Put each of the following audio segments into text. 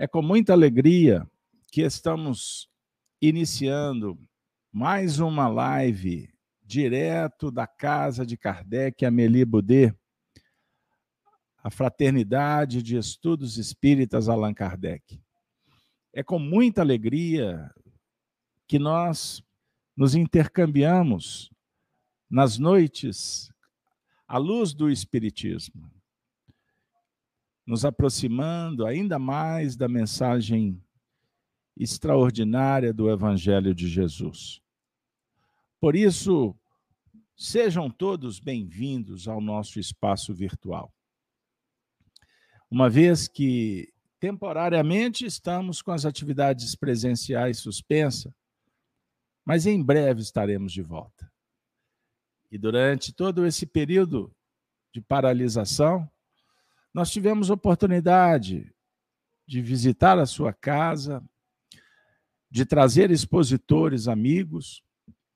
É com muita alegria que estamos iniciando mais uma live direto da casa de Kardec, Amélie Boudet, a Fraternidade de Estudos Espíritas Allan Kardec. É com muita alegria que nós nos intercambiamos nas noites à luz do Espiritismo nos aproximando ainda mais da mensagem extraordinária do Evangelho de Jesus. Por isso, sejam todos bem-vindos ao nosso espaço virtual. Uma vez que temporariamente estamos com as atividades presenciais suspensas, mas em breve estaremos de volta. E durante todo esse período de paralisação, nós tivemos oportunidade de visitar a sua casa, de trazer expositores amigos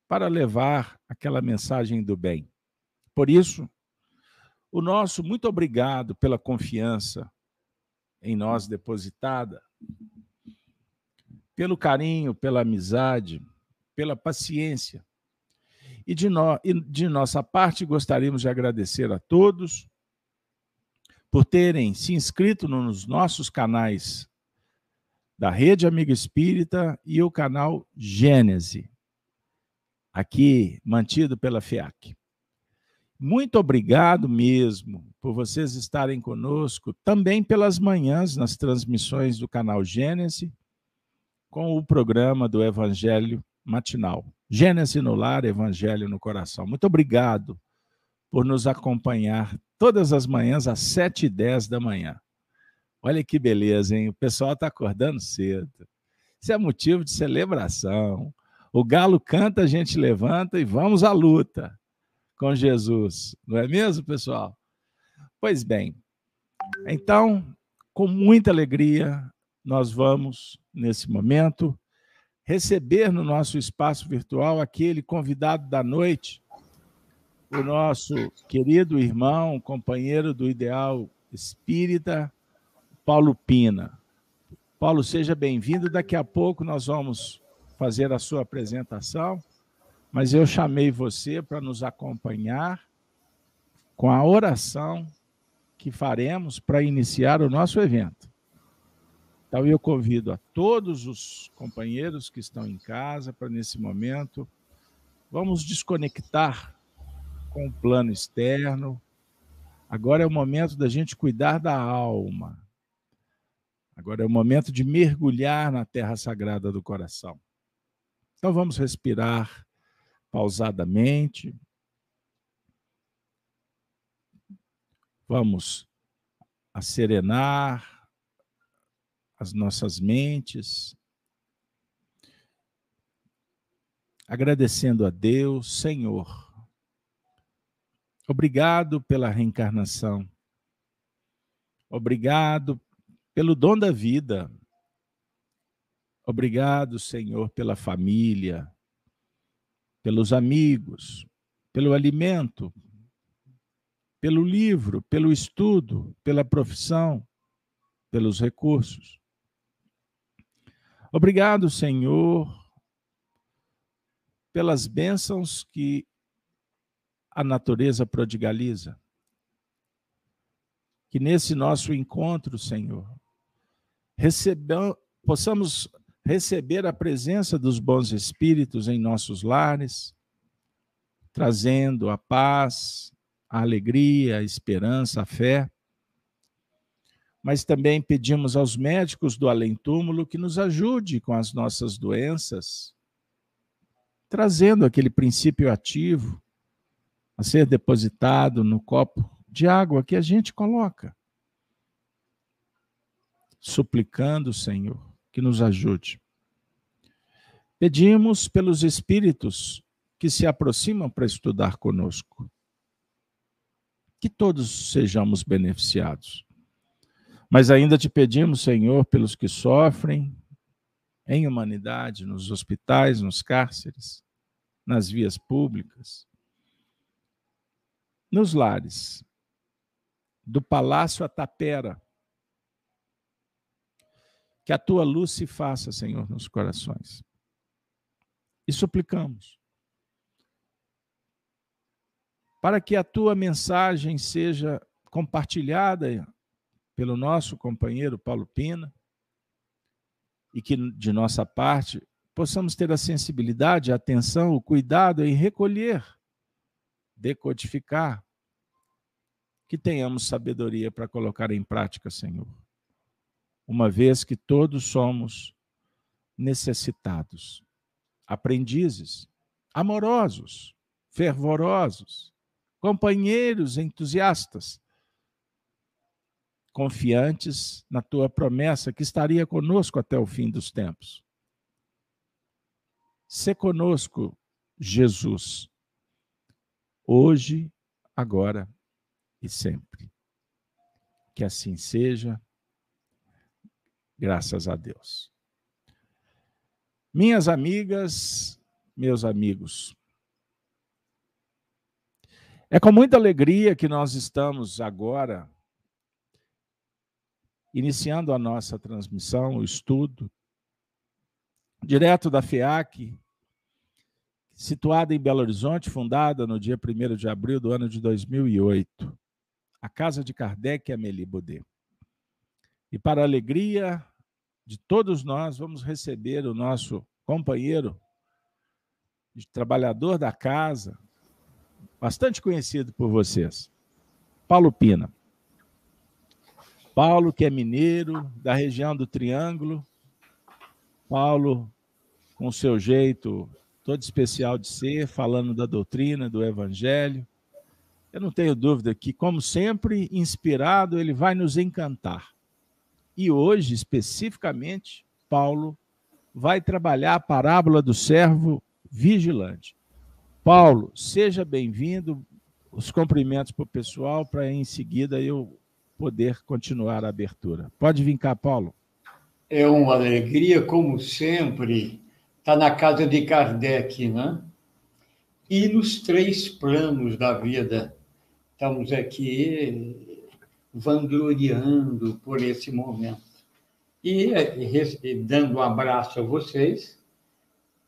para levar aquela mensagem do bem. Por isso, o nosso muito obrigado pela confiança em nós depositada, pelo carinho, pela amizade, pela paciência. E de, no, e de nossa parte, gostaríamos de agradecer a todos por terem se inscrito nos nossos canais da Rede Amigo Espírita e o canal Gênese, aqui mantido pela FIAC. Muito obrigado mesmo por vocês estarem conosco também pelas manhãs nas transmissões do canal Gênese com o programa do Evangelho Matinal. Gênese no lar, Evangelho no coração. Muito obrigado por nos acompanhar todas as manhãs às 7h10 da manhã. Olha que beleza, hein? O pessoal está acordando cedo. Isso é motivo de celebração. O galo canta, a gente levanta e vamos à luta com Jesus. Não é mesmo, pessoal? Pois bem, então, com muita alegria, nós vamos, nesse momento, receber no nosso espaço virtual aquele convidado da noite o nosso querido irmão, companheiro do ideal espírita, Paulo Pina. Paulo, seja bem-vindo. Daqui a pouco nós vamos fazer a sua apresentação, mas eu chamei você para nos acompanhar com a oração que faremos para iniciar o nosso evento. Então, eu convido a todos os companheiros que estão em casa para, nesse momento, vamos desconectar com o plano externo. Agora é o momento da gente cuidar da alma. Agora é o momento de mergulhar na terra sagrada do coração. Então vamos respirar pausadamente. Vamos serenar as nossas mentes, agradecendo a Deus, Senhor, Obrigado pela reencarnação. Obrigado pelo dom da vida. Obrigado, Senhor, pela família, pelos amigos, pelo alimento, pelo livro, pelo estudo, pela profissão, pelos recursos. Obrigado, Senhor, pelas bênçãos que a natureza prodigaliza. Que nesse nosso encontro, Senhor, recebam, possamos receber a presença dos bons espíritos em nossos lares, trazendo a paz, a alegria, a esperança, a fé. Mas também pedimos aos médicos do além-túmulo que nos ajude com as nossas doenças, trazendo aquele princípio ativo a ser depositado no copo de água que a gente coloca. Suplicando, Senhor, que nos ajude. Pedimos pelos espíritos que se aproximam para estudar conosco. Que todos sejamos beneficiados. Mas ainda te pedimos, Senhor, pelos que sofrem em humanidade, nos hospitais, nos cárceres, nas vias públicas, nos lares, do palácio à tapera, Que a tua luz se faça, Senhor, nos corações. E suplicamos para que a tua mensagem seja compartilhada pelo nosso companheiro Paulo Pina e que de nossa parte possamos ter a sensibilidade, a atenção, o cuidado em recolher, decodificar, que tenhamos sabedoria para colocar em prática, Senhor. Uma vez que todos somos necessitados, aprendizes, amorosos, fervorosos, companheiros entusiastas, confiantes na tua promessa que estaria conosco até o fim dos tempos. Se conosco, Jesus, hoje, agora e sempre. Que assim seja, graças a Deus. Minhas amigas, meus amigos, é com muita alegria que nós estamos agora iniciando a nossa transmissão, o estudo, direto da FEAC, situada em Belo Horizonte, fundada no dia 1 de abril do ano de 2008, a Casa de Kardec e Amélie Baudet. E para a alegria de todos nós, vamos receber o nosso companheiro, trabalhador da casa, bastante conhecido por vocês, Paulo Pina. Paulo, que é mineiro, da região do Triângulo. Paulo, com seu jeito todo especial de ser, falando da doutrina, do Evangelho. Eu não tenho dúvida que, como sempre, inspirado, ele vai nos encantar. E hoje, especificamente, Paulo vai trabalhar a parábola do servo vigilante. Paulo, seja bem-vindo. Os cumprimentos para o pessoal, para em seguida eu poder continuar a abertura. Pode vir cá, Paulo. É uma alegria, como sempre, estar na casa de Kardec, né? E nos três planos da vida. Estamos aqui vangloriando por esse momento. E, e dando um abraço a vocês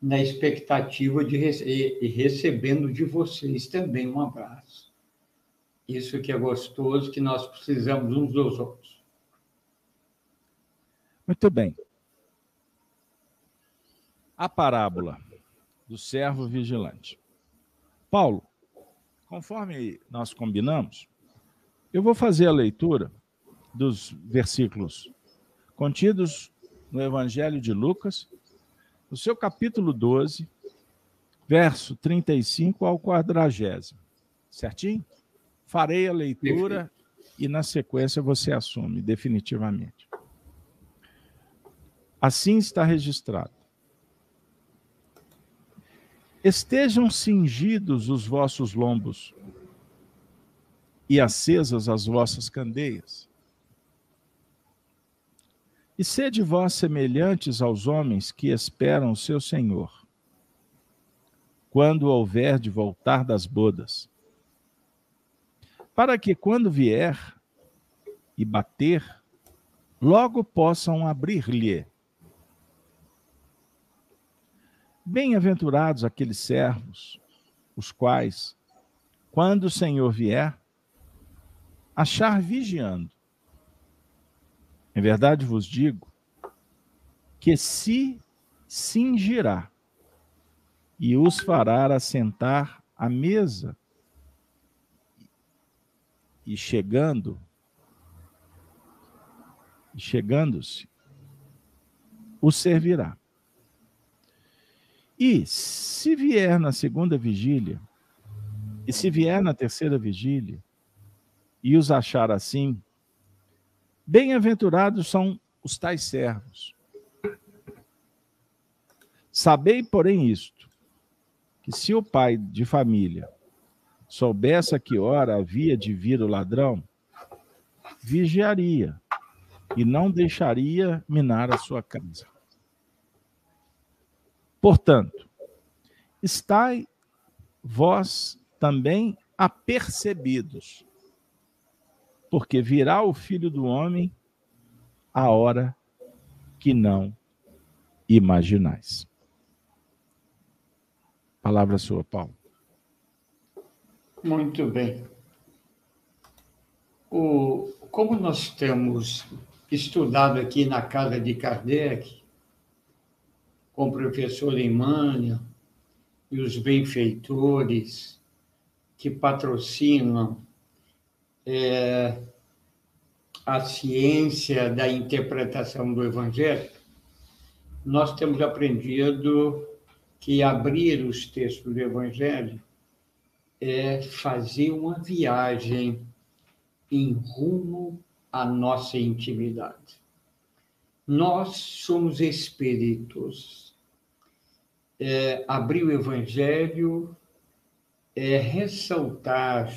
na expectativa de rece e recebendo de vocês também um abraço. Isso que é gostoso, que nós precisamos uns dos outros. Muito bem. A parábola do servo vigilante. Paulo, conforme nós combinamos, eu vou fazer a leitura dos versículos contidos no Evangelho de Lucas, no seu capítulo 12, verso 35 ao 40. Certinho? Farei a leitura e na sequência você assume definitivamente. Assim está registrado. Estejam cingidos os vossos lombos e acesas as vossas candeias e sede vós semelhantes aos homens que esperam o seu Senhor, quando houver de voltar das bodas, para que, quando vier e bater, logo possam abrir-lhe. Bem-aventurados aqueles servos, os quais, quando o Senhor vier, achar vigiando. Em verdade vos digo que se cingirá e os fará assentar à mesa, e chegando, chegando-se, o servirá. E se vier na segunda vigília, e se vier na terceira vigília, e os achar assim, Bem-aventurados são os tais servos. Sabei, porém, isto: que se o pai de família soubesse a que hora havia de vir o ladrão, vigiaria e não deixaria minar a sua casa. Portanto, estai vós também apercebidos porque virá o filho do homem a hora que não imaginais. Palavra sua, Paulo. Muito bem. O, como nós temos estudado aqui na casa de Kardec, com o professor Emmanuel e os benfeitores que patrocinam é, a ciência da interpretação do Evangelho, nós temos aprendido que abrir os textos do Evangelho é fazer uma viagem em rumo à nossa intimidade. Nós somos espíritos. É, abrir o Evangelho é ressaltar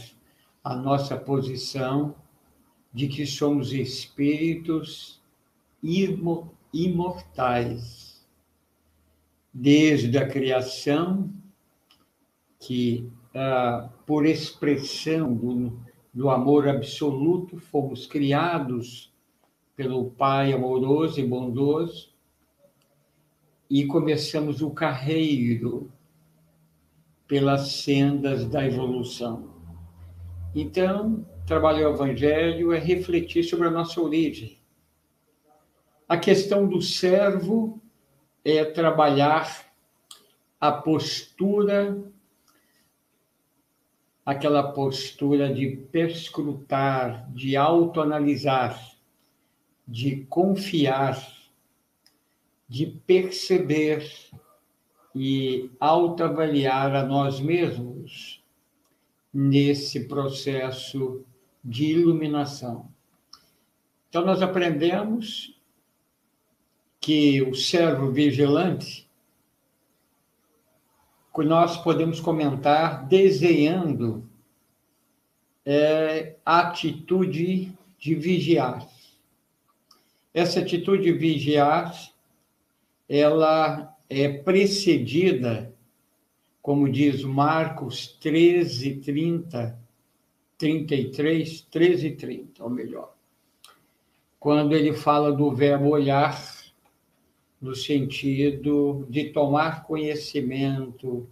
a nossa posição de que somos espíritos imortais. Desde a criação, que ah, por expressão do, do amor absoluto fomos criados pelo Pai amoroso e bondoso, e começamos o carreiro pelas sendas da evolução. Então, trabalhar o Evangelho é refletir sobre a nossa origem. A questão do servo é trabalhar a postura, aquela postura de perscrutar, de autoanalisar, de confiar, de perceber e autoavaliar a nós mesmos nesse processo de iluminação. Então, nós aprendemos que o servo vigilante, que nós podemos comentar desenhando é, a atitude de vigiar. Essa atitude de vigiar, ela é precedida como diz Marcos 13, 30, 33, 13 e 30, ou melhor. Quando ele fala do verbo olhar, no sentido de tomar conhecimento,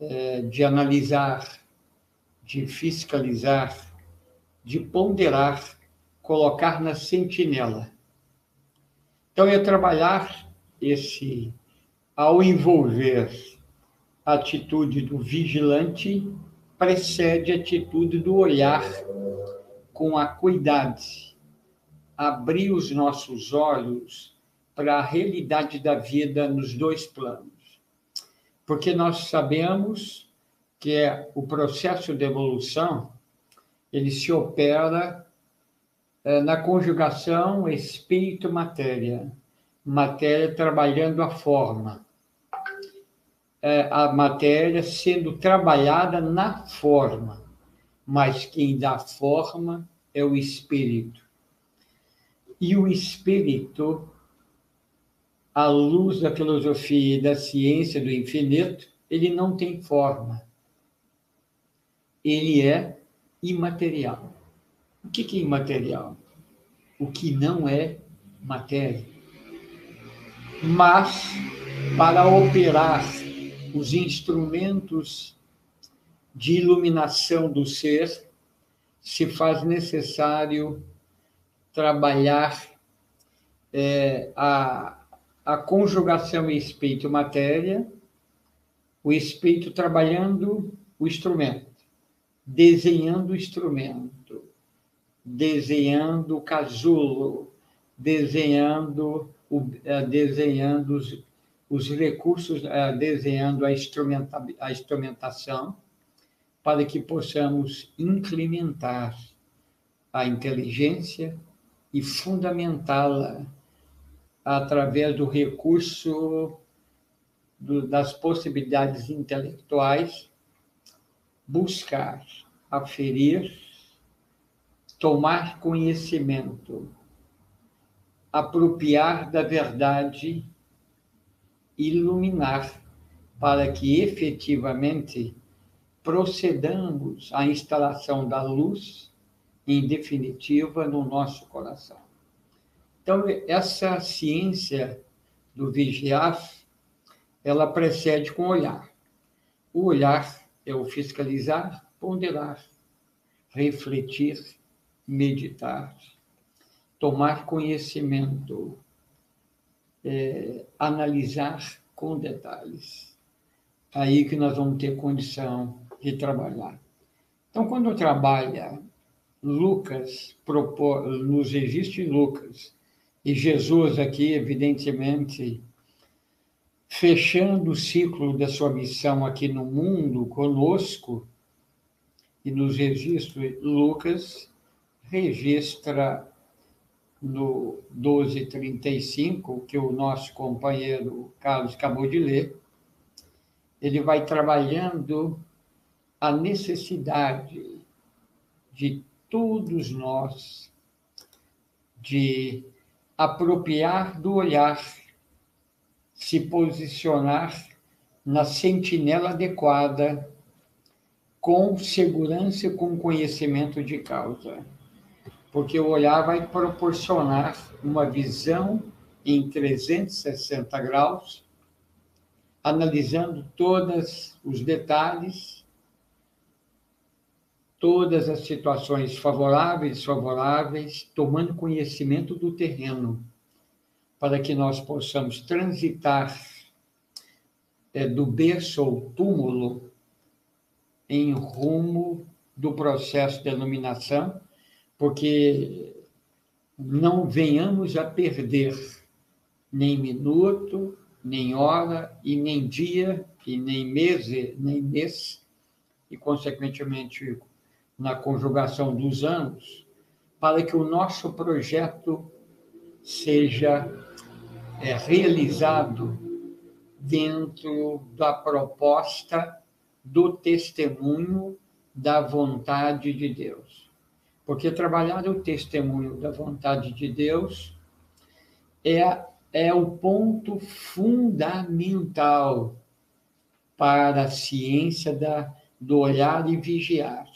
é, de analisar, de fiscalizar, de ponderar, colocar na sentinela. Então, é trabalhar esse, ao envolver a atitude do vigilante precede a atitude do olhar com acuidade, abrir os nossos olhos para a realidade da vida nos dois planos. Porque nós sabemos que é o processo de evolução ele se opera na conjugação espírito-matéria, matéria trabalhando a forma é, a matéria sendo trabalhada na forma, mas quem dá forma é o espírito. E o espírito, à luz da filosofia e da ciência do infinito, ele não tem forma. Ele é imaterial. O que é imaterial? O que não é matéria. Mas, para operar os instrumentos de iluminação do ser, se faz necessário trabalhar é, a, a conjugação espírito-matéria, o espírito trabalhando o instrumento, desenhando o instrumento, desenhando o casulo, desenhando, o, é, desenhando os, os recursos, uh, desenhando a, instrumenta a instrumentação, para que possamos incrementar a inteligência e fundamentá-la através do recurso do, das possibilidades intelectuais, buscar, aferir, tomar conhecimento, apropriar da verdade iluminar para que efetivamente procedamos à instalação da luz, em definitiva, no nosso coração. Então, essa ciência do vigiar, ela precede com o olhar. O olhar é o fiscalizar, ponderar, refletir, meditar, tomar conhecimento, é, analisar com detalhes. Aí que nós vamos ter condição de trabalhar. Então, quando trabalha Lucas, propor, nos existe Lucas, e Jesus aqui, evidentemente, fechando o ciclo da sua missão aqui no mundo conosco, e nos registros, Lucas registra no 1235, que o nosso companheiro Carlos acabou de ler, ele vai trabalhando a necessidade de todos nós de apropriar do olhar, se posicionar na sentinela adequada, com segurança e com conhecimento de causa porque o olhar vai proporcionar uma visão em 360 graus, analisando todos os detalhes, todas as situações favoráveis desfavoráveis, tomando conhecimento do terreno, para que nós possamos transitar é, do berço ao túmulo em rumo do processo de iluminação porque não venhamos a perder nem minuto, nem hora, e nem dia, e nem mês, nem mês, e, consequentemente, na conjugação dos anos, para que o nosso projeto seja é, realizado dentro da proposta do testemunho da vontade de Deus. Porque trabalhar o testemunho da vontade de Deus é, é o ponto fundamental para a ciência da, do olhar e vigiar.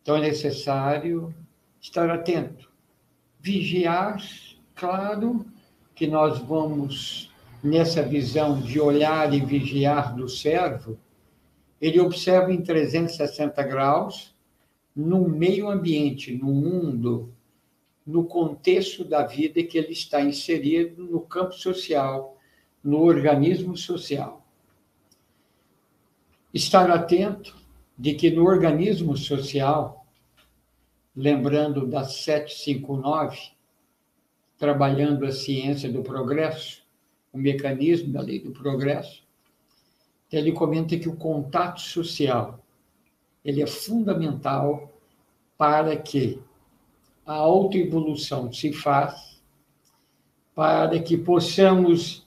Então é necessário estar atento. Vigiar, claro que nós vamos nessa visão de olhar e vigiar do servo, ele observa em 360 graus no meio ambiente, no mundo, no contexto da vida que ele está inserido no campo social, no organismo social. Estar atento de que no organismo social, lembrando da 759, trabalhando a ciência do progresso, o mecanismo da lei do progresso, ele comenta que o contato social ele é fundamental para que a autoevolução se faça, para que possamos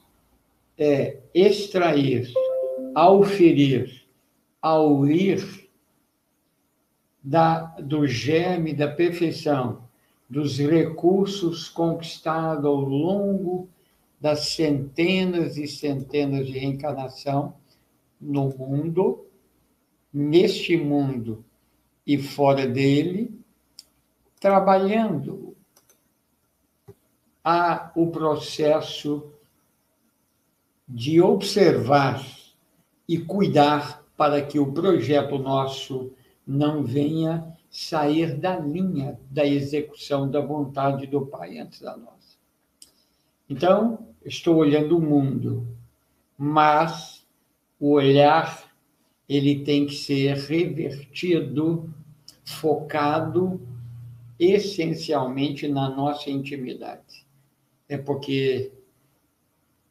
é, extrair, auferir, aurir da, do germe da perfeição, dos recursos conquistados ao longo das centenas e centenas de reencarnação no mundo, neste mundo e fora dele, trabalhando a o processo de observar e cuidar para que o projeto nosso não venha sair da linha da execução da vontade do Pai antes da nossa. Então, estou olhando o mundo, mas o olhar ele tem que ser revertido, focado essencialmente na nossa intimidade. É porque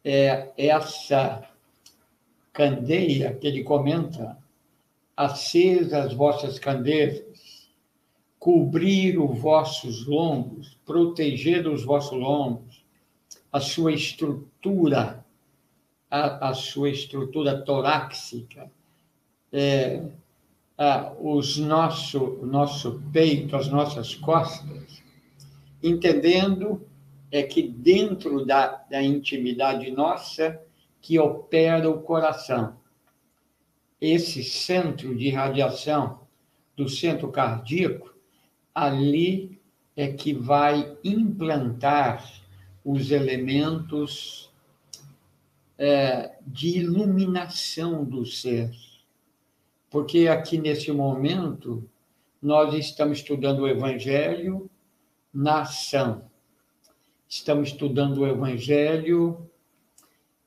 é essa candeia que ele comenta, acesa as vossas candeias, cobrir os vossos lombos, proteger os vossos lombos, a sua estrutura, a, a sua estrutura torácica, é, os nosso, nosso peito, as nossas costas, entendendo é que dentro da, da intimidade nossa que opera o coração. Esse centro de radiação do centro cardíaco, ali é que vai implantar os elementos é, de iluminação do ser. Porque aqui nesse momento, nós estamos estudando o Evangelho na ação. Estamos estudando o Evangelho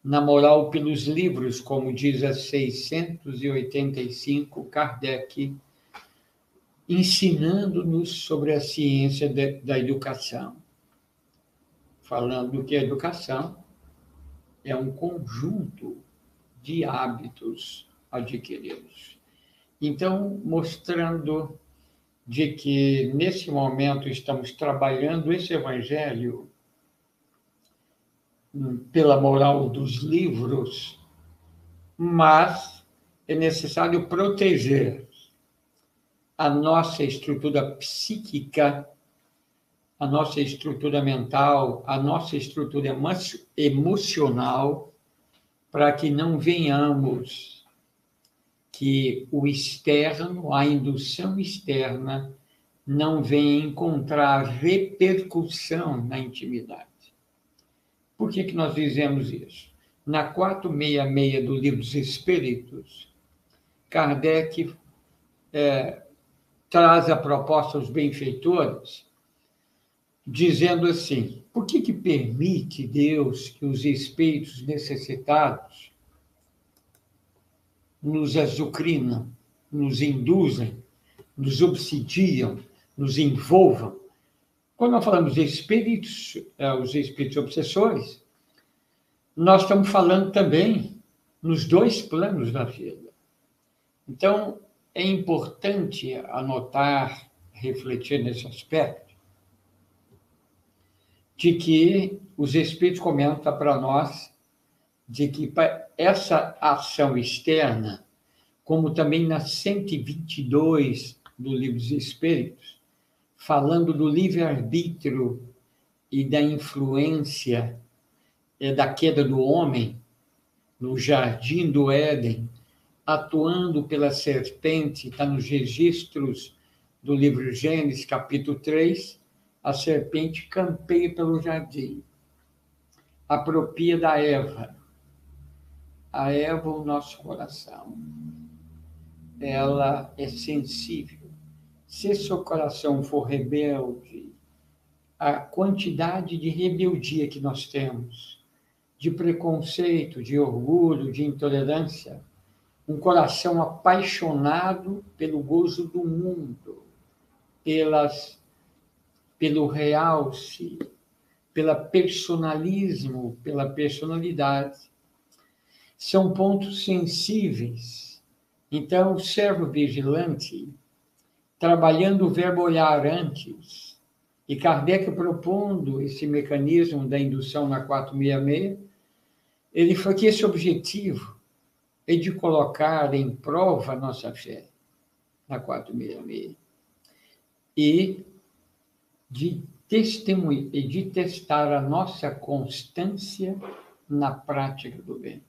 na moral pelos livros, como diz a 685 Kardec, ensinando-nos sobre a ciência de, da educação, falando que a educação é um conjunto de hábitos adquiridos. Então, mostrando de que nesse momento estamos trabalhando esse evangelho pela moral dos livros, mas é necessário proteger a nossa estrutura psíquica, a nossa estrutura mental, a nossa estrutura emocional, para que não venhamos que o externo, a indução externa, não venha encontrar repercussão na intimidade. Por que, que nós dizemos isso? Na 466 do Livro dos Espíritos, Kardec é, traz a proposta aos benfeitores, dizendo assim: por que, que permite Deus que os espíritos necessitados nos azucrinam, nos induzem, nos obsidiam, nos envolvam? Quando nós falamos de espíritos, é, os espíritos obsessores, nós estamos falando também nos dois planos da vida. Então, é importante anotar, refletir nesse aspecto, de que os Espíritos comentam para nós de que essa ação externa, como também na 122 do Livro dos Espíritos, falando do livre-arbítrio e da influência é, da queda do homem no jardim do Éden, atuando pela serpente, está nos registros do livro Gênesis, capítulo 3, a serpente campeia pelo jardim, apropria da Eva. A Eva, o nosso coração, ela é sensível. Se seu coração for rebelde, a quantidade de rebeldia que nós temos, de preconceito, de orgulho, de intolerância, um coração apaixonado pelo gozo do mundo, pelas, pelo realce, pela personalismo, pela personalidade. São pontos sensíveis. Então, o servo vigilante, trabalhando o verbo olhar antes, e Kardec propondo esse mecanismo da indução na 466, ele foi que esse objetivo é de colocar em prova a nossa fé na 466 e de testemunhar e de testar a nossa constância na prática do bem.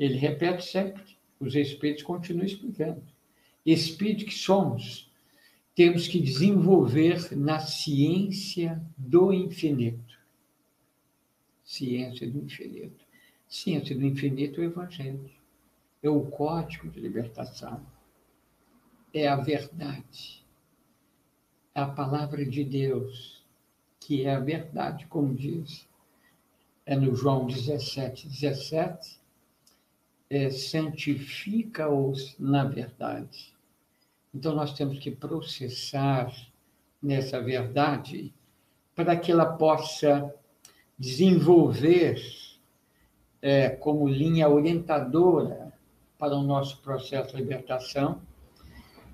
Ele repete sempre, os espíritos continuam explicando. Espírito que somos, temos que desenvolver na ciência do infinito. Ciência do infinito. Ciência do infinito é o Evangelho. É o código de libertação. É a verdade. É a palavra de Deus, que é a verdade, como diz. É no João 17, 17. É, santifica-os na verdade. Então, nós temos que processar nessa verdade para que ela possa desenvolver é, como linha orientadora para o nosso processo de libertação.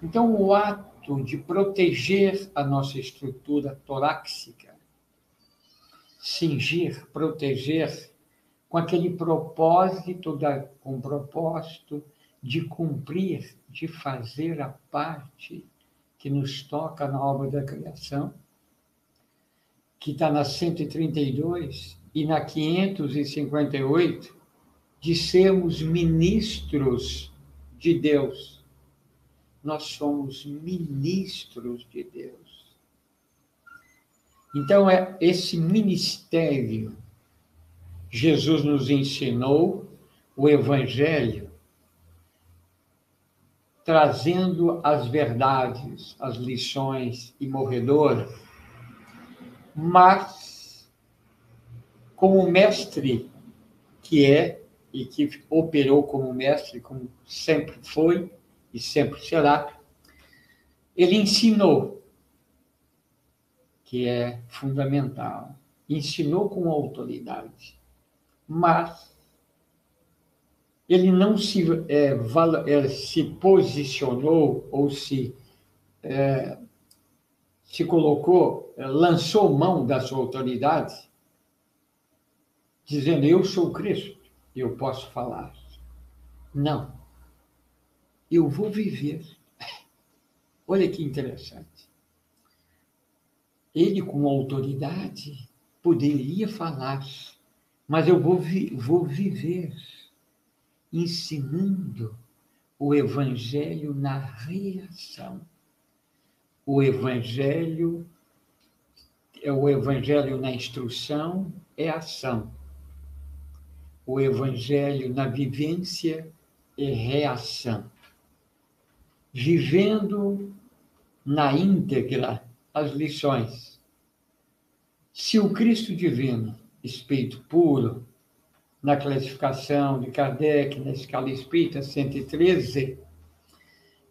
Então, o ato de proteger a nossa estrutura torácica, cingir, proteger, com aquele propósito, da, com o propósito de cumprir, de fazer a parte que nos toca na obra da criação, que está na 132, e na 558 de sermos ministros de Deus. Nós somos ministros de Deus. Então, é esse ministério, Jesus nos ensinou o Evangelho, trazendo as verdades, as lições imorredoras, mas como mestre que é e que operou como mestre, como sempre foi e sempre será, ele ensinou, que é fundamental, ensinou com autoridade, mas ele não se, é, é, se posicionou ou se, é, se colocou, é, lançou mão da sua autoridade, dizendo: Eu sou Cristo, eu posso falar. Não. Eu vou viver. Olha que interessante. Ele, com autoridade, poderia falar, mas eu vou, vi vou viver ensinando o Evangelho na reação. O Evangelho é o Evangelho na instrução, é ação. O Evangelho na vivência é reação vivendo na íntegra as lições. Se o Cristo divino, espírito puro, na classificação de Kardec, na escala espírita 113,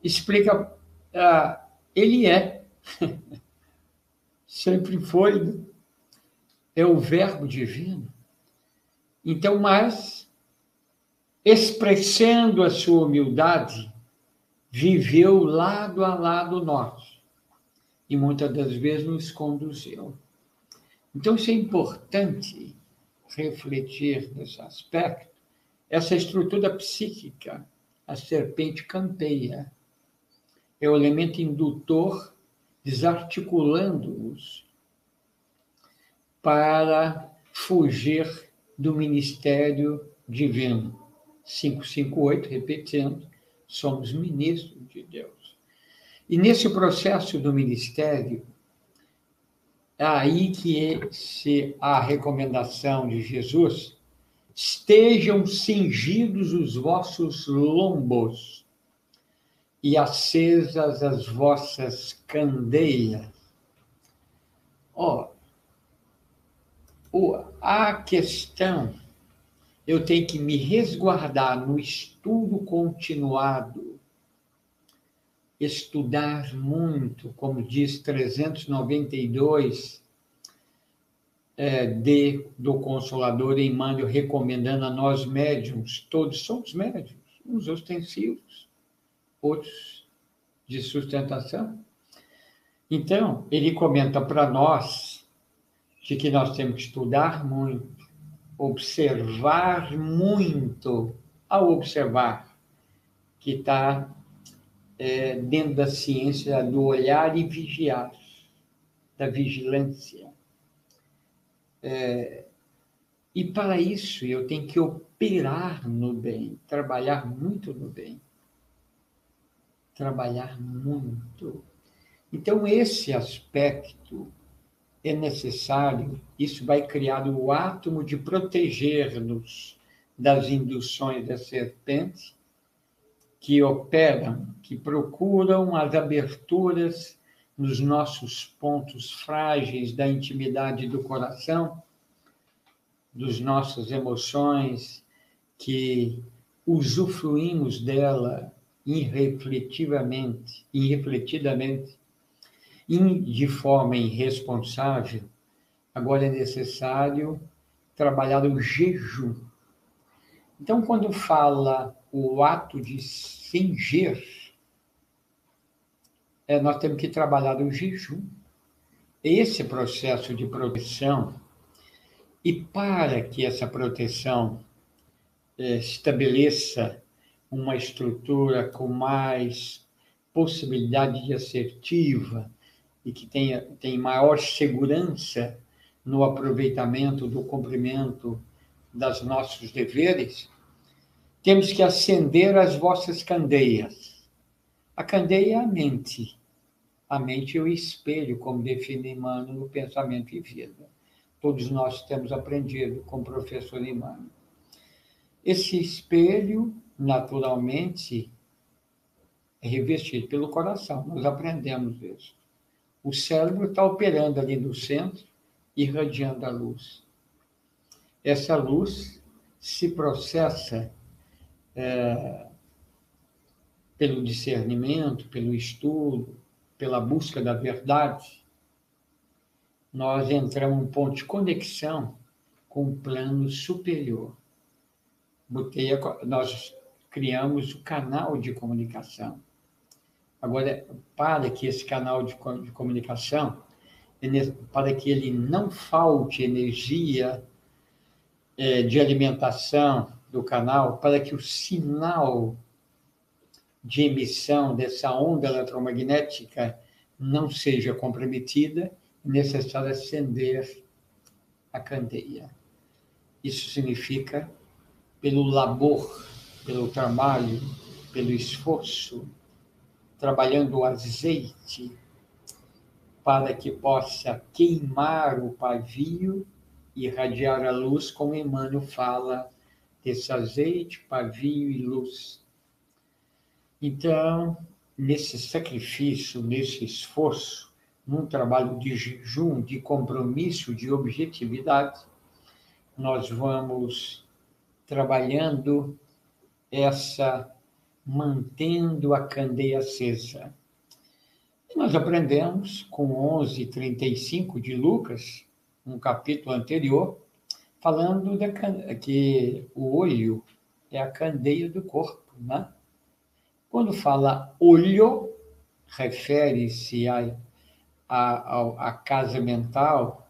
explica, uh, ele é, sempre foi, é o Verbo divino. Então, mas, expressando a sua humildade, viveu lado a lado nós e muitas das vezes nos conduziu. Então, isso é importante refletir nesse aspecto, essa estrutura psíquica, a serpente campeia, é o elemento indutor desarticulando-os para fugir do ministério divino. 558, repetindo, somos ministros de Deus. E nesse processo do ministério, é aí que se a recomendação de Jesus estejam cingidos os vossos lombos e acesas as vossas candeias. Ó, oh, a questão eu tenho que me resguardar no estudo continuado, estudar muito, como diz 392 é, de, do Consolador Emmanuel, recomendando a nós médiums, todos somos médiums, uns ostensivos, outros de sustentação. Então, ele comenta para nós de que nós temos que estudar muito, observar muito, ao observar, que está é, dentro da ciência do olhar e vigiar, da vigilância. É, e para isso eu tenho que operar no bem, trabalhar muito no bem. Trabalhar muito. Então, esse aspecto é necessário, isso vai criar o átomo de proteger-nos das induções da serpente, que operam, que procuram as aberturas nos nossos pontos frágeis da intimidade do coração, dos nossas emoções, que usufruímos dela irrefletivamente, irrefletidamente, de forma irresponsável, agora é necessário trabalhar o jejum. Então, quando fala o ato de cingir, é, nós temos que trabalhar o jejum. Esse processo de proteção, e para que essa proteção é, estabeleça uma estrutura com mais possibilidade de assertiva, e que tenha, tem maior segurança no aproveitamento do cumprimento das nossos deveres, temos que acender as vossas candeias. A candeia é a mente. A mente é o espelho, como define Emmanuel no Pensamento e Vida. Todos nós temos aprendido com o professor Emmanuel. Esse espelho, naturalmente, é revestido pelo coração. Nós aprendemos isso. O cérebro está operando ali no centro, irradiando a luz. Essa luz se processa é, pelo discernimento, pelo estudo, pela busca da verdade. Nós entramos em um ponto de conexão com o plano superior. Nós criamos o canal de comunicação. Agora, para que esse canal de, de comunicação para que ele não falte energia é, de alimentação do canal, para que o sinal de emissão dessa onda eletromagnética não seja comprometida, é necessário acender a candeia. Isso significa pelo labor, pelo trabalho, pelo esforço, trabalhando o azeite, para que possa queimar o pavio e irradiar a luz, como Emmanuel fala desse azeite, pavio e luz. Então, nesse sacrifício, nesse esforço, num trabalho de jejum, de compromisso, de objetividade, nós vamos trabalhando essa, mantendo a candeia acesa nós aprendemos com 11:35 de Lucas, um capítulo anterior, falando da, que o olho é a candeia do corpo, né? Quando fala olho, refere-se à a, a, a, casa mental,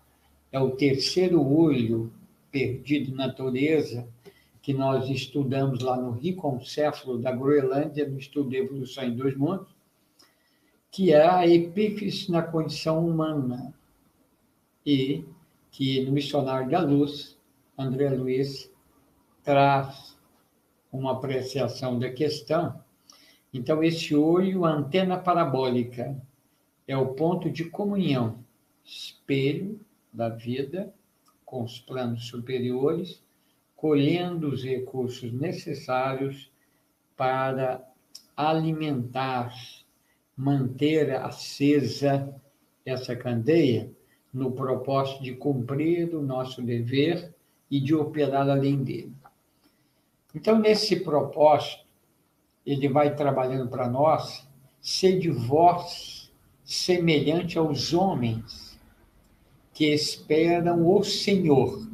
é o terceiro olho perdido na natureza, que nós estudamos lá no Riconcéfalo da Groenlândia, no estudo de Evolução em Dois Mundos, que é a epífise na condição humana, e que no Missionário da Luz, André Luiz traz uma apreciação da questão. Então, esse olho, antena parabólica, é o ponto de comunhão, espelho da vida com os planos superiores, colhendo os recursos necessários para alimentar manter acesa essa candeia no propósito de cumprir o nosso dever e de operar além dele. Então, nesse propósito, ele vai trabalhando para nós, ser de voz semelhante aos homens que esperam o Senhor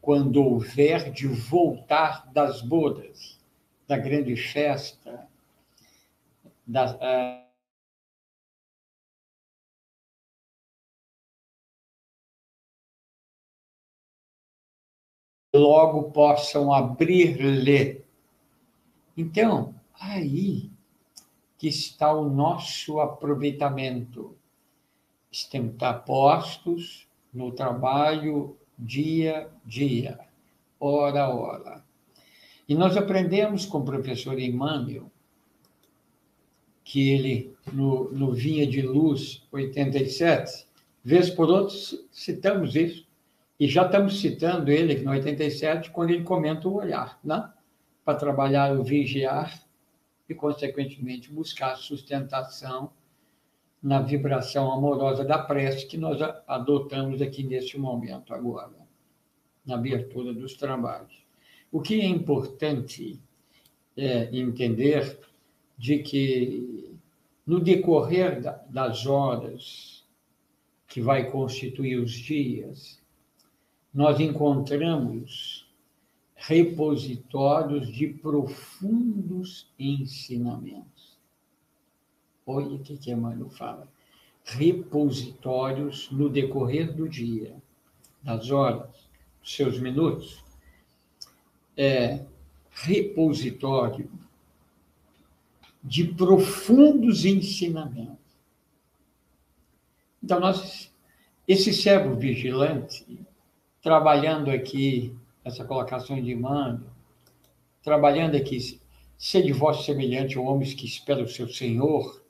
quando houver de voltar das bodas, da grande festa, da, logo possam abrir-lhe. Então, aí que está o nosso aproveitamento. Estar postos no trabalho dia a dia, hora a hora. E nós aprendemos com o professor Emmanuel que ele, no, no Vinha de Luz 87, vez por outra citamos isso, e já estamos citando ele no 87, quando ele comenta o olhar, né? para trabalhar o vigiar e, consequentemente, buscar sustentação na vibração amorosa da prece que nós adotamos aqui neste momento, agora, na abertura dos trabalhos. O que é importante é entender de que, no decorrer das horas que vai constituir os dias, nós encontramos repositórios de profundos ensinamentos. Olha o que, Emmanuel fala. Repositórios no decorrer do dia, das horas, seus minutos. É, repositório de profundos ensinamentos. Então, nós, esse servo vigilante, trabalhando aqui, essa colocação de mando, trabalhando aqui, ser de vosso semelhante homens que esperam o seu Senhor,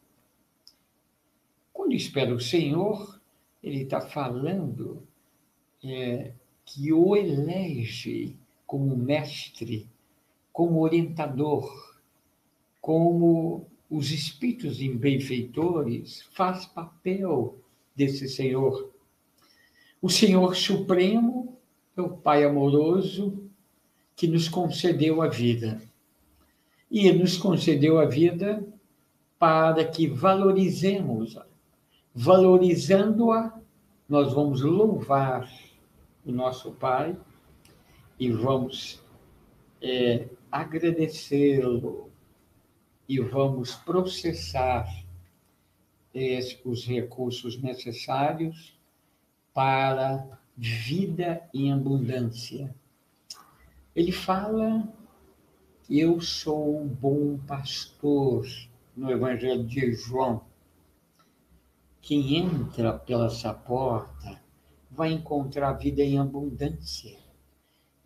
Quando espera o Senhor, ele está falando é, que o elege como mestre, como orientador, como os espíritos em benfeitores faz papel desse Senhor. O Senhor Supremo é o Pai amoroso que nos concedeu a vida. E nos concedeu a vida para que valorizemos-a. Valorizando-a, nós vamos louvar o nosso Pai e vamos é, agradecê-lo e vamos processar os recursos necessários para vida em abundância. Ele fala: Eu sou um bom pastor, no Evangelho de João. Quem entra pela essa porta vai encontrar vida em abundância.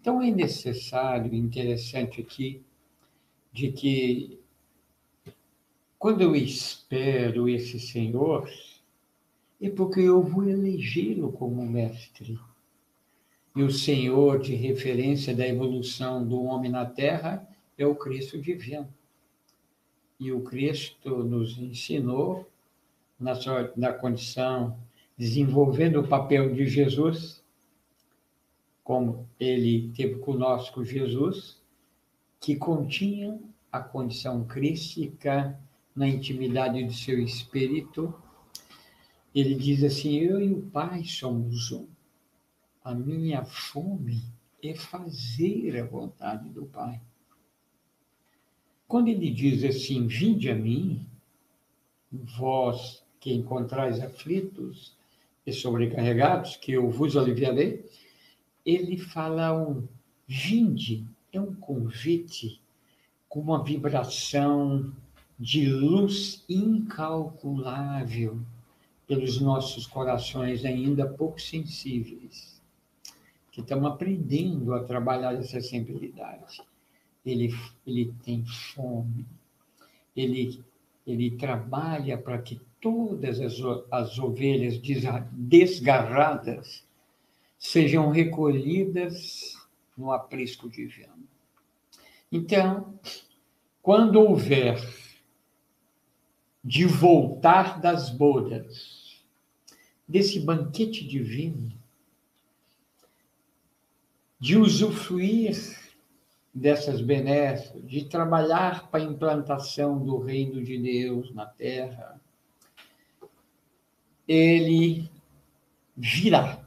Então é necessário, interessante aqui, de que quando eu espero esse Senhor, é porque eu vou elegê-lo como mestre. E o Senhor de referência da evolução do homem na Terra é o Cristo divino. E o Cristo nos ensinou, na, sua, na condição, desenvolvendo o papel de Jesus, como ele teve conosco Jesus, que continha a condição crística na intimidade do seu espírito ele diz assim: Eu e o Pai somos um. A minha fome é fazer a vontade do Pai. Quando ele diz assim: Vinde a mim, vós que encontrais aflitos e sobrecarregados, que eu vos aliviarei, ele fala um vinde, é um convite com uma vibração de luz incalculável pelos nossos corações ainda pouco sensíveis, que estamos aprendendo a trabalhar essa sensibilidade. Ele, ele tem fome, ele, ele trabalha para que todas as, as ovelhas desgarradas sejam recolhidas no aprisco divino. Então, quando houver de voltar das bodas, desse banquete divino, de usufruir dessas benesses, de trabalhar para a implantação do reino de Deus na terra, ele virá.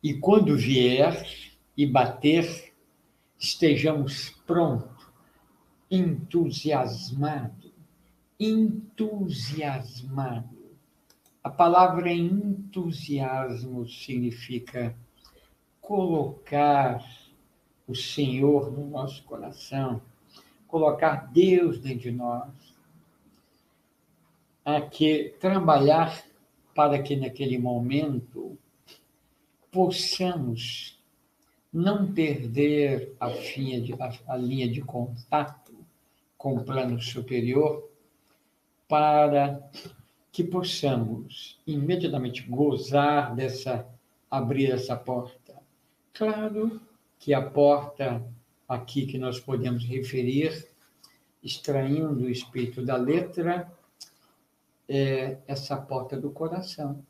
E quando vier e bater, estejamos prontos, entusiasmados, entusiasmados a palavra entusiasmo significa colocar o Senhor no nosso coração, colocar Deus dentro de nós, a que trabalhar para que naquele momento possamos não perder a, de, a, a linha de contato com o plano superior para que possamos imediatamente gozar dessa, abrir essa porta. Claro que a porta aqui que nós podemos referir, extraindo o espírito da letra, é essa porta do coração.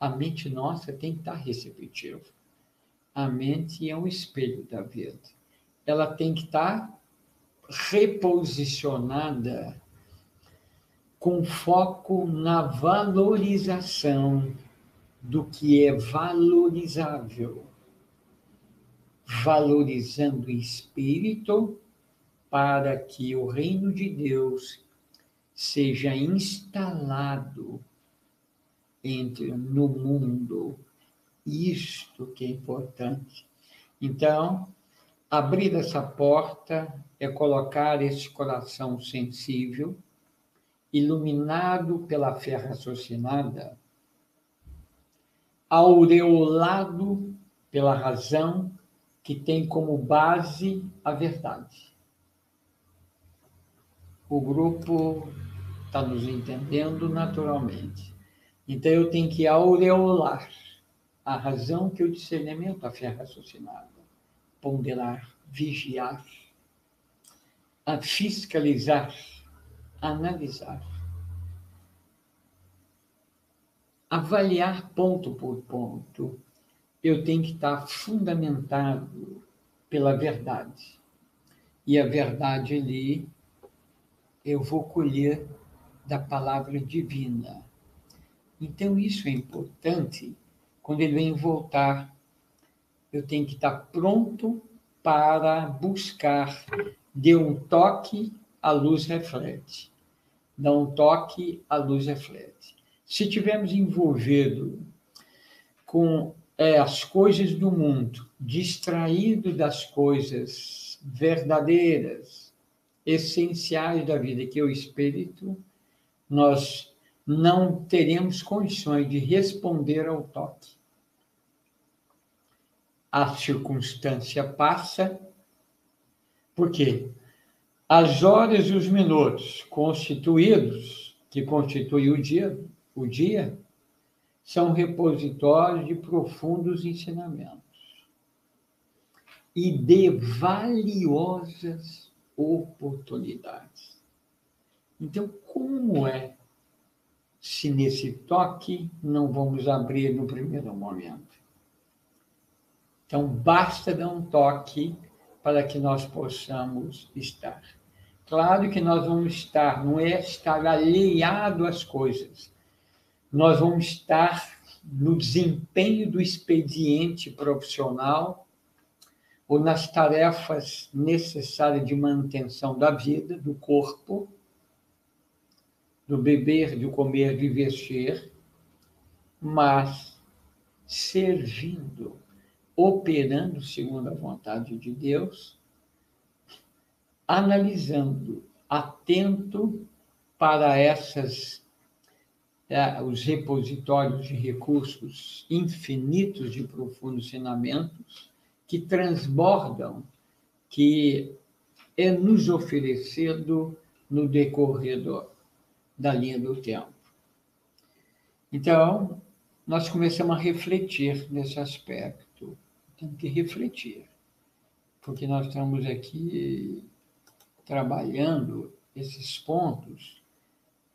A mente nossa tem que estar receptiva. A mente é um espelho da vida. Ela tem que estar reposicionada com foco na valorização do que é valorizável, valorizando o espírito para que o reino de Deus seja instalado entre no mundo. Isto que é importante. Então, abrir essa porta é colocar esse coração sensível iluminado pela fé raciocinada, aureolado pela razão que tem como base a verdade. O grupo está nos entendendo naturalmente. Então eu tenho que aureolar a razão que o discernimento, a fé raciocinada, ponderar, vigiar, a fiscalizar, analisar, avaliar ponto por ponto. Eu tenho que estar fundamentado pela verdade. E a verdade ali eu vou colher da palavra divina. Então, isso é importante. Quando ele vem voltar, eu tenho que estar pronto para buscar. De um toque, a luz reflete. Dá um toque, a luz reflete. Se tivermos envolvido com é, as coisas do mundo, distraído das coisas verdadeiras, essenciais da vida, que é o espírito, nós não teremos condições de responder ao toque. A circunstância passa, por quê? As horas e os minutos constituídos, que constituem o dia, o dia, são repositórios de profundos ensinamentos e de valiosas oportunidades. Então, como é se nesse toque não vamos abrir no primeiro momento? Então, basta dar um toque para que nós possamos estar. Claro que nós vamos estar, não é estar alheado às coisas. Nós vamos estar no desempenho do expediente profissional ou nas tarefas necessárias de manutenção da vida, do corpo, do beber, de comer, de vestir, mas servindo, operando segundo a vontade de Deus, analisando, atento para essas é, os repositórios de recursos infinitos de profundos ensinamentos que transbordam, que é nos oferecido no decorrer da linha do tempo. Então, nós começamos a refletir nesse aspecto. Temos que refletir, porque nós estamos aqui trabalhando esses pontos,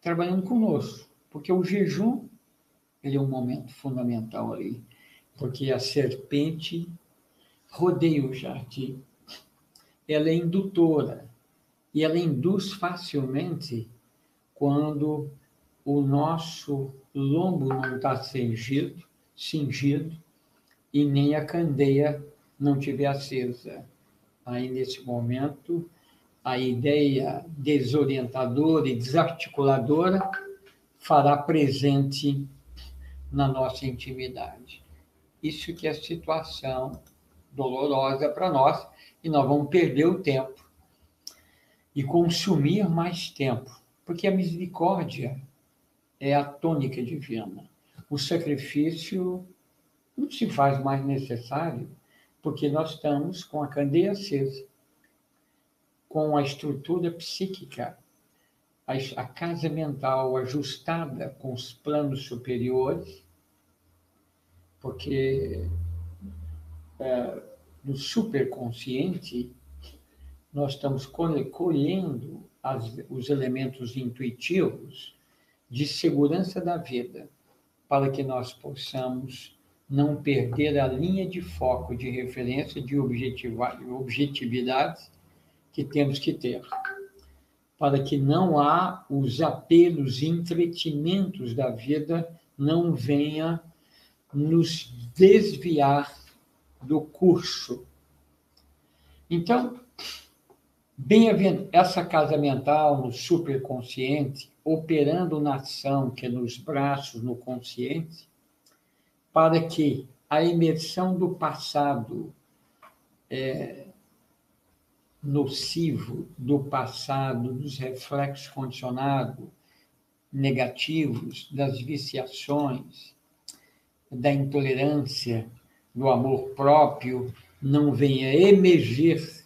trabalhando conosco, porque o jejum ele é um momento fundamental ali, porque a serpente rodeia o jardim. Ela é indutora e ela induz facilmente quando o nosso lombo não está cingido, cingido e nem a candeia não estiver acesa. Aí, nesse momento, a ideia desorientadora e desarticuladora fará presente na nossa intimidade. Isso que é situação dolorosa para nós e nós vamos perder o tempo e consumir mais tempo, porque a misericórdia é a tônica divina. O sacrifício não se faz mais necessário porque nós estamos com a candeia acesa, com a estrutura psíquica, a casa mental ajustada com os planos superiores, porque é, no superconsciente, nós estamos colhendo as, os elementos intuitivos de segurança da vida, para que nós possamos não perder a linha de foco, de referência, de objetividade que temos que ter, para que não há os apelos e entretimentos da vida não venha nos desviar do curso. Então, bem essa casa mental no superconsciente, operando na ação, que é nos braços, no consciente, para que a imersão do passado é, nocivo, do passado, dos reflexos condicionados, negativos, das viciações, da intolerância, do amor próprio não venha emergir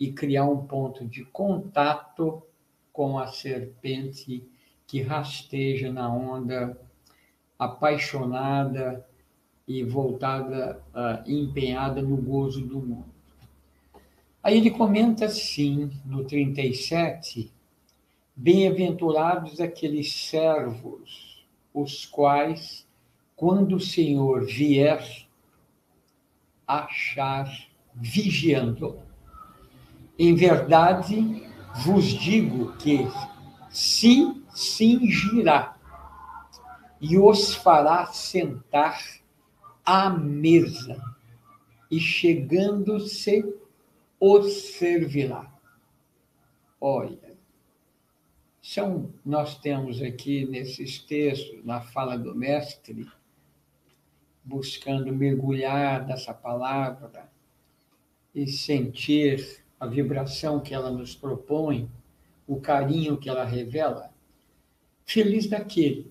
e criar um ponto de contato com a serpente que rasteja na onda, apaixonada e voltada, uh, empenhada no gozo do mundo. Aí ele comenta assim, no 37, Bem-aventurados aqueles servos, os quais, quando o Senhor vier, achar vigiando. Em verdade, vos digo que se cingirá e os fará sentar à mesa, e chegando-se, os servirá. Olha, são, nós temos aqui nesses textos, na fala do Mestre, buscando mergulhar nessa palavra e sentir a vibração que ela nos propõe, o carinho que ela revela. Feliz daquele,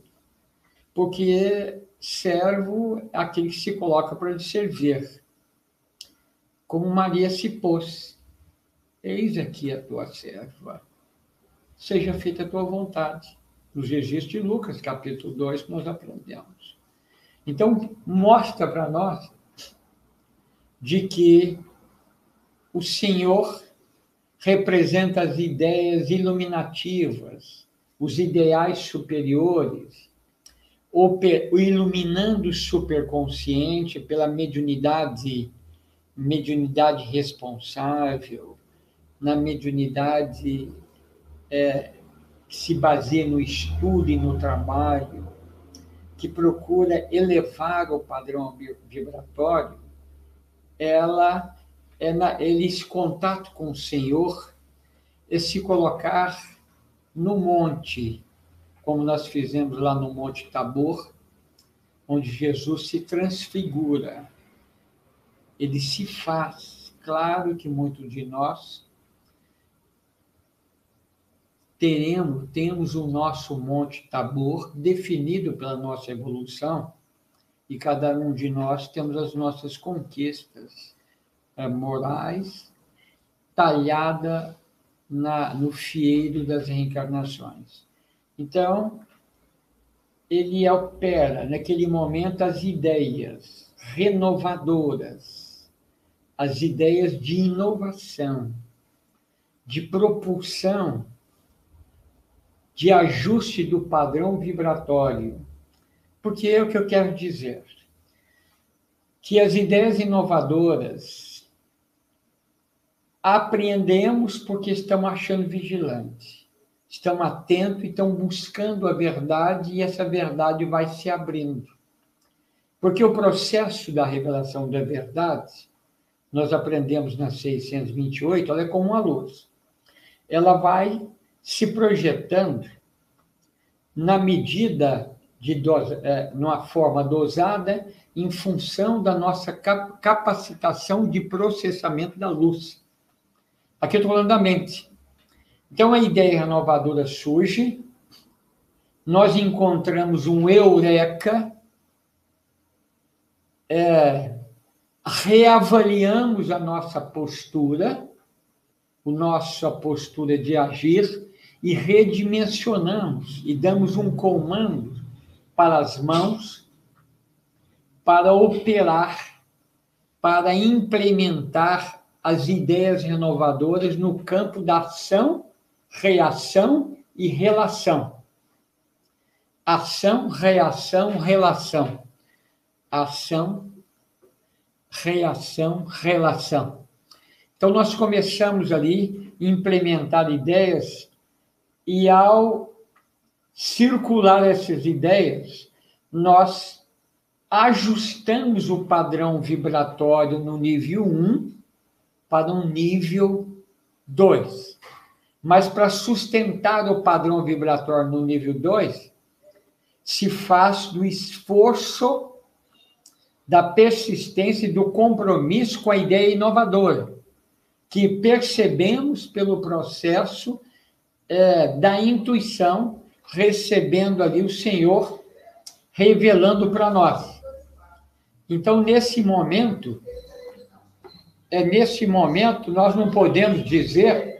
porque servo é aquele que se coloca para servir, como Maria se pôs. Eis aqui a tua serva seja feita a tua vontade. Nos registros de Lucas, capítulo 2, que nós aprendemos. Então, mostra para nós de que o Senhor representa as ideias iluminativas, os ideais superiores, o iluminando o superconsciente pela mediunidade, mediunidade responsável, na mediunidade é, que se baseia no estudo e no trabalho, que procura elevar o padrão vibratório, ela é ele, esse contato com o Senhor é se colocar no monte, como nós fizemos lá no Monte Tabor, onde Jesus se transfigura. Ele se faz. Claro que muitos de nós teremos, temos o nosso Monte Tabor definido pela nossa evolução e cada um de nós temos as nossas conquistas é, morais talhada na, no fieiro das reencarnações. Então, ele opera naquele momento as ideias renovadoras, as ideias de inovação, de propulsão de ajuste do padrão vibratório. Porque é o que eu quero dizer. Que as ideias inovadoras apreendemos porque estamos achando vigilante. Estão atentos e estão buscando a verdade e essa verdade vai se abrindo. Porque o processo da revelação da verdade, nós aprendemos na 628, ela é como uma luz. Ela vai se projetando na medida de dosa, é, numa forma dosada em função da nossa capacitação de processamento da luz. Aqui eu estou falando da mente. Então a ideia renovadora surge, nós encontramos um eureka, é, reavaliamos a nossa postura, a nossa postura de agir, e redimensionamos e damos um comando para as mãos para operar, para implementar as ideias renovadoras no campo da ação, reação e relação. Ação, reação, relação. Ação, reação, relação. Então, nós começamos ali a implementar ideias e ao circular essas ideias, nós ajustamos o padrão vibratório no nível 1 para um nível 2. Mas para sustentar o padrão vibratório no nível 2, se faz do esforço, da persistência e do compromisso com a ideia inovadora, que percebemos pelo processo é, da intuição, recebendo ali o Senhor revelando para nós. Então, nesse momento, é nesse momento nós não podemos dizer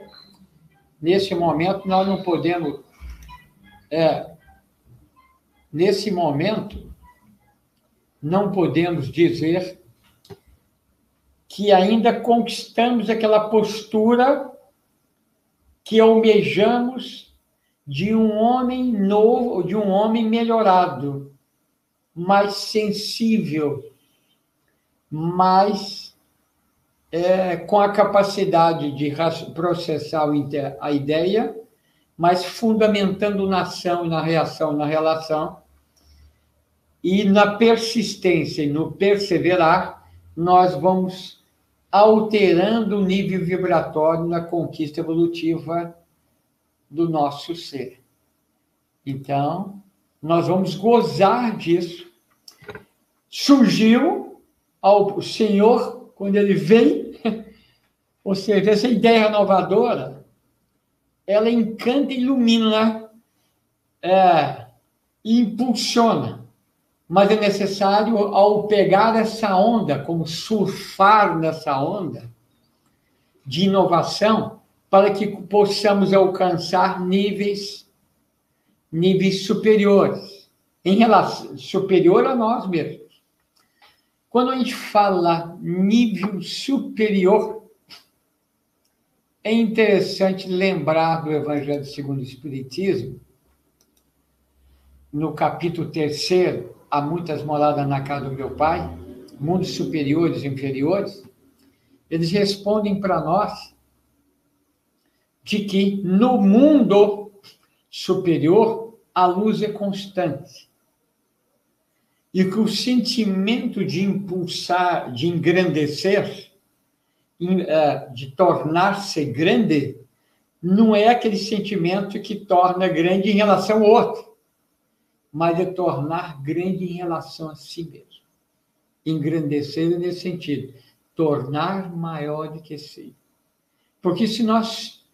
nesse momento, nós não podemos. É, nesse momento, não podemos dizer que ainda conquistamos aquela postura que almejamos de um homem novo, de um homem melhorado, mais sensível, mais é, com a capacidade de processar a ideia, mas fundamentando na ação e na reação, na relação, e na persistência e no perseverar, nós vamos alterando o nível vibratório na conquista evolutiva do nosso ser. Então, nós vamos gozar disso. Surgiu ao Senhor, quando ele vem, ou seja, essa ideia renovadora, ela encanta, ilumina, é, impulsiona. Mas é necessário, ao pegar essa onda, como surfar nessa onda de inovação, para que possamos alcançar níveis níveis superiores, em relação superior a nós mesmos. Quando a gente fala nível superior, é interessante lembrar do Evangelho segundo o Espiritismo, no capítulo 3, há muitas moradas na casa do meu pai, mundos superiores e inferiores, eles respondem para nós de que no mundo superior a luz é constante. E que o sentimento de impulsar, de engrandecer, eh, de tornar-se grande, não é aquele sentimento que torna grande em relação ao outro, mas é tornar grande em relação a si mesmo. Engrandecer nesse sentido, tornar maior do que si. Porque se nós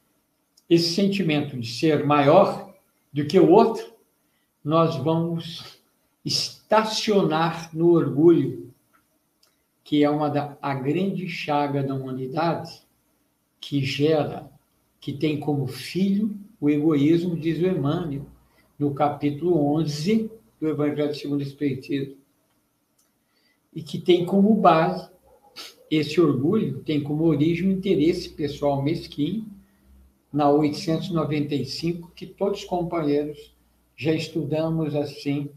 esse sentimento de ser maior do que o outro, nós vamos estacionar no orgulho, que é uma da a grande chaga da humanidade, que gera, que tem como filho o egoísmo, diz o Emmanuel, no capítulo 11 do Evangelho segundo o Espiritismo. E que tem como base esse orgulho, tem como origem o interesse pessoal mesquinho, na 895, que todos os companheiros já estudamos assim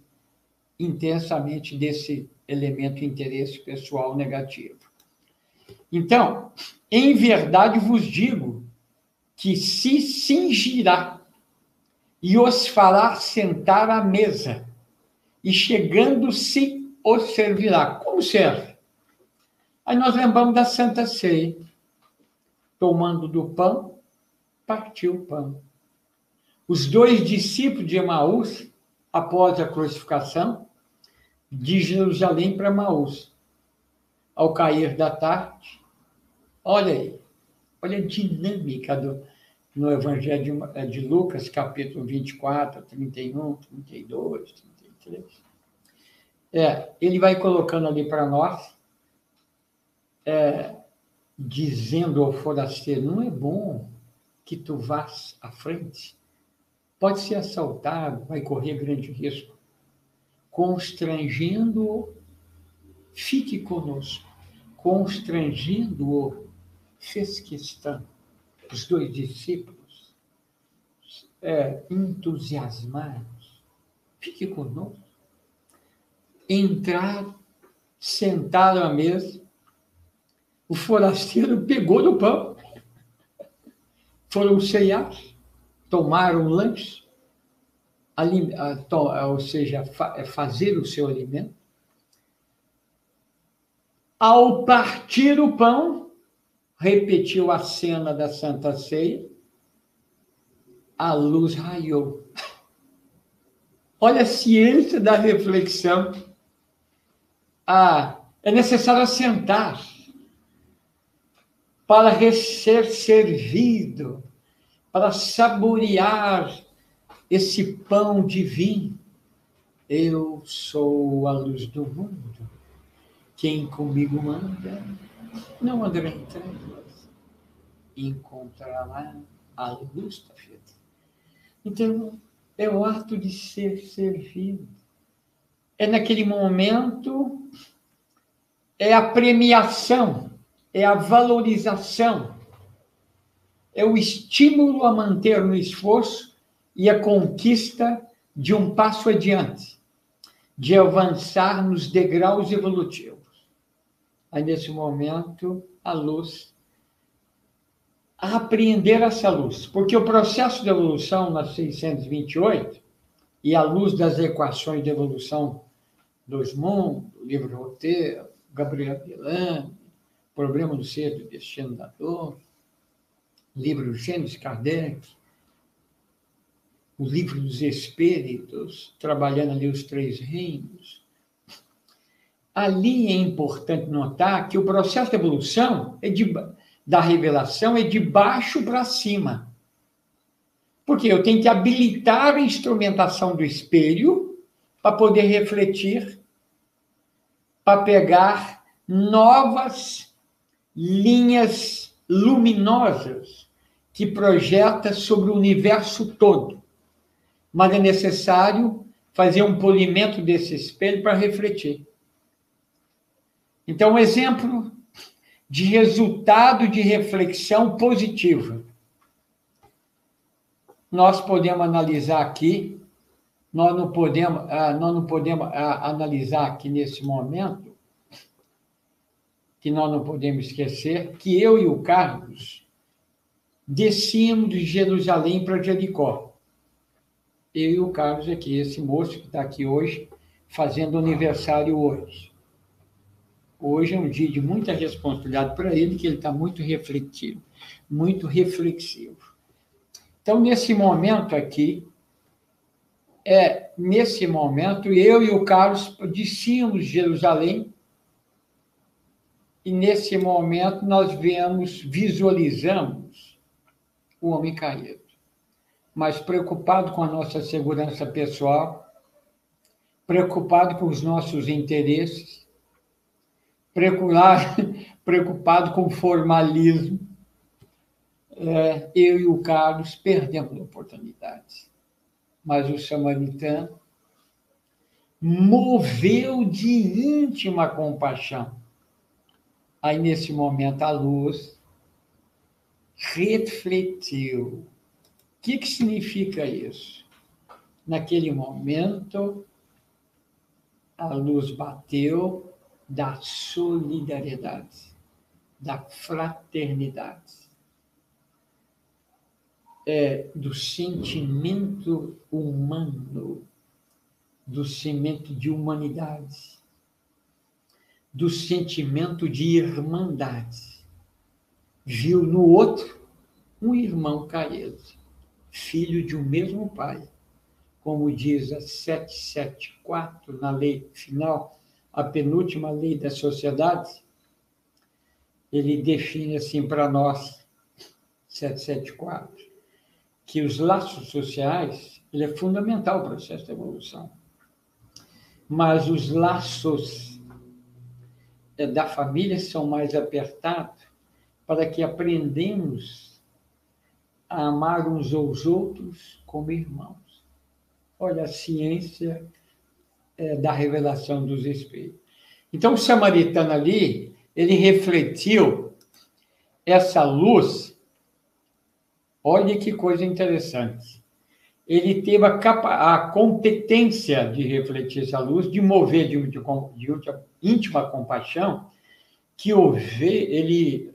intensamente desse elemento interesse pessoal negativo. Então, em verdade vos digo que se cingirá e os fará sentar à mesa, e chegando-se os servirá. Como serve? Aí nós lembramos da Santa Ceia, tomando do pão partiu o pão. Os dois discípulos de Emaús, após a crucificação, de Jerusalém para Emaús, ao cair da tarde, olha aí, olha a dinâmica do, no Evangelho de, de Lucas, capítulo 24, 31, 32, 33. É, ele vai colocando ali para nós, é, dizendo ao forasteiro: não é bom que tu vás à frente, pode ser assaltado, vai correr grande risco. Constrangendo-o, fique conosco. Constrangendo-o, fez questão. Os dois discípulos, é, entusiasmados, fique conosco. Entrar, sentaram à mesa, o forasteiro pegou no pão foram ceiar, tomaram lanche, ou seja, é fazer o seu alimento. Ao partir o pão, repetiu a cena da Santa Ceia, a luz raiou. Olha a ciência da reflexão. Ah, é necessário sentar para ser servido, para saborear esse pão divino. Eu sou a luz do mundo. Quem comigo anda, não em trevas, encontrará a luz da vida. Então, é o ato de ser servido. É naquele momento, é a premiação, é a valorização, é o estímulo a manter no esforço e a conquista de um passo adiante, de avançar nos degraus evolutivos. Aí, nesse momento, a luz, a apreender essa luz, porque o processo de evolução na 628 e a luz das equações de evolução dos mundos, livro roteiro, Gabriel Delane, Problema do Ser do Destino da Dor, livro Gênesis Kardec, o livro dos Espíritos, trabalhando ali os três reinos. Ali é importante notar que o processo de evolução é de, da revelação é de baixo para cima. Porque eu tenho que habilitar a instrumentação do espelho para poder refletir, para pegar novas linhas luminosas que projeta sobre o universo todo. Mas é necessário fazer um polimento desse espelho para refletir. Então, um exemplo de resultado de reflexão positiva. Nós podemos analisar aqui, nós não podemos, ah, nós não podemos ah, analisar aqui nesse momento, que nós não podemos esquecer, que eu e o Carlos descíamos de Jerusalém para Jericó. Eu e o Carlos aqui, esse moço que está aqui hoje, fazendo aniversário hoje. Hoje é um dia de muita responsabilidade para ele, que ele está muito refletivo, muito reflexivo. Então, nesse momento aqui, é nesse momento, eu e o Carlos descíamos de Jerusalém e nesse momento nós vemos, visualizamos o homem caído, mas preocupado com a nossa segurança pessoal, preocupado com os nossos interesses, preocupado com formalismo, é, eu e o Carlos perdemos a oportunidade. Mas o samaritano moveu de íntima compaixão Aí, nesse momento, a luz refletiu. O que, que significa isso? Naquele momento, a luz bateu da solidariedade, da fraternidade, é, do sentimento humano, do sentimento de humanidade do sentimento de irmandade. Viu no outro um irmão caído, filho de um mesmo pai. Como diz a 774 na lei final, a penúltima lei da sociedade, ele define assim para nós, 774, que os laços sociais, ele é fundamental para o processo de evolução. Mas os laços é, da família são mais apertados para que aprendemos a amar uns aos outros como irmãos. Olha a ciência é, da revelação dos Espíritos. Então, o samaritano ali, ele refletiu essa luz. Olha que coisa interessante. Ele teve a, capa, a competência de refletir essa luz, de mover de, de, de íntima compaixão, que ele,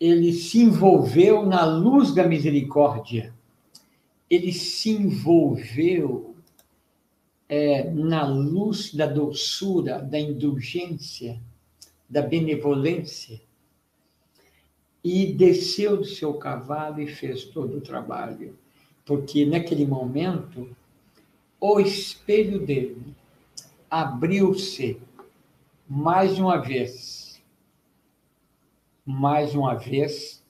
ele se envolveu na luz da misericórdia, ele se envolveu é, na luz da doçura, da indulgência, da benevolência, e desceu do seu cavalo e fez todo o trabalho. Porque naquele momento, o espelho dele abriu-se mais uma vez, mais uma vez,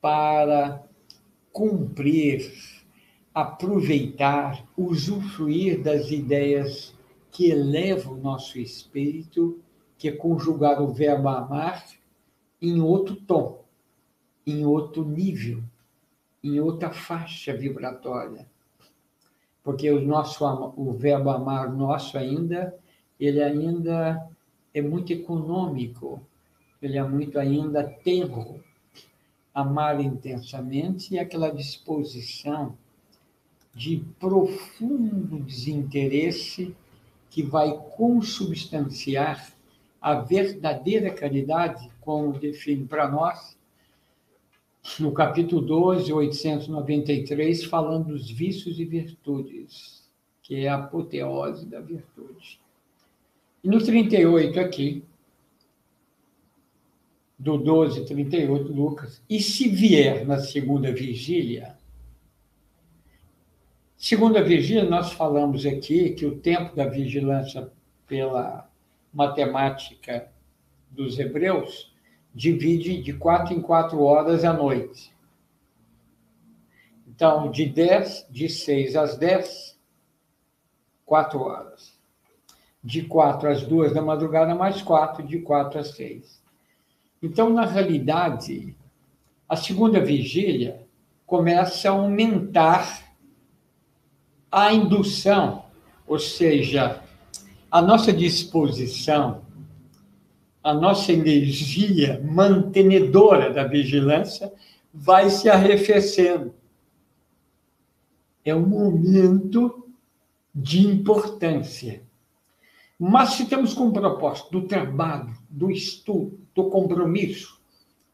para cumprir, aproveitar, usufruir das ideias que elevam o nosso espírito, que é conjugar o verbo amar em outro tom, em outro nível, em outra faixa vibratória. Porque o nosso o verbo amar nosso ainda, ele ainda é muito econômico, ele é muito ainda tenro. Amar intensamente e aquela disposição de profundo desinteresse que vai consubstanciar a verdadeira caridade, como define para nós, no capítulo 12, 893, falando dos vícios e virtudes, que é a apoteose da virtude. E no 38 aqui, do 12, 38, Lucas, e se vier na segunda vigília, segunda vigília, nós falamos aqui que o tempo da vigilância pela matemática dos hebreus divide de quatro em quatro horas à noite. Então, de 10, de 6 às 10, quatro horas. De 4 às 2 da madrugada, mais 4, de 4 às 6. Então, na realidade, a segunda vigília começa a aumentar a indução, ou seja, a nossa disposição, a nossa energia mantenedora da vigilância vai se arrefecendo. É um momento de importância. Mas se temos como propósito do trabalho, do estudo, do compromisso,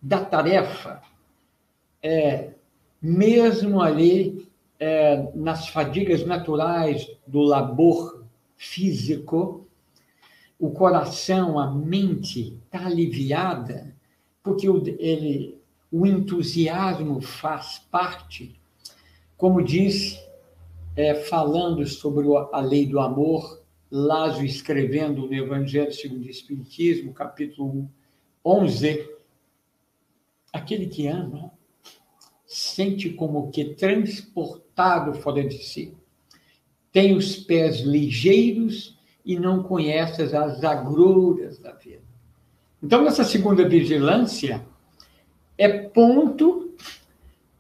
da tarefa, é, mesmo ali é, nas fadigas naturais do labor físico, o coração, a mente está aliviada, porque o, ele, o entusiasmo faz parte, como diz, é, falando sobre a lei do amor, Lázaro escrevendo no Evangelho segundo o Espiritismo, capítulo 11, aquele que ama sente como que transportado fora de si tem os pés ligeiros e não conhece as agruras da vida. Então, nessa segunda vigilância, é ponto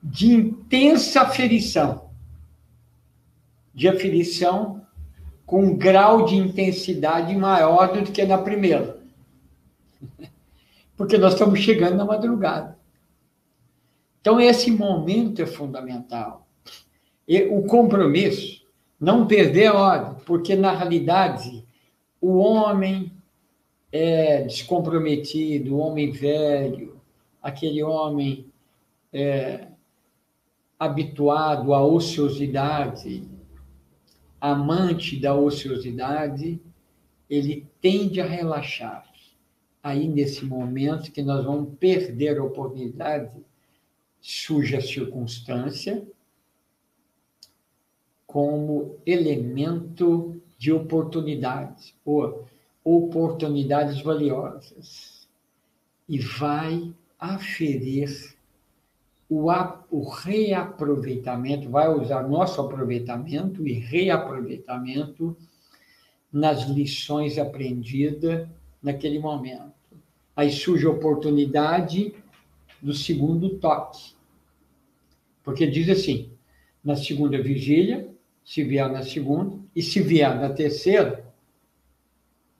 de intensa aferição, de aferição com um grau de intensidade maior do que na primeira. Porque nós estamos chegando na madrugada. Então, esse momento é fundamental. E o compromisso não perder a ordem, porque na realidade o homem é descomprometido, o homem velho, aquele homem é, habituado à ociosidade, amante da ociosidade, ele tende a relaxar. Aí, nesse momento que nós vamos perder a oportunidade, surge a circunstância, como elemento de oportunidades, ou oportunidades valiosas, e vai aferir o, o reaproveitamento, vai usar nosso aproveitamento e reaproveitamento nas lições aprendidas naquele momento. Aí surge a oportunidade do segundo toque. Porque diz assim: na segunda vigília, se vier na segunda, e se vier na terceira,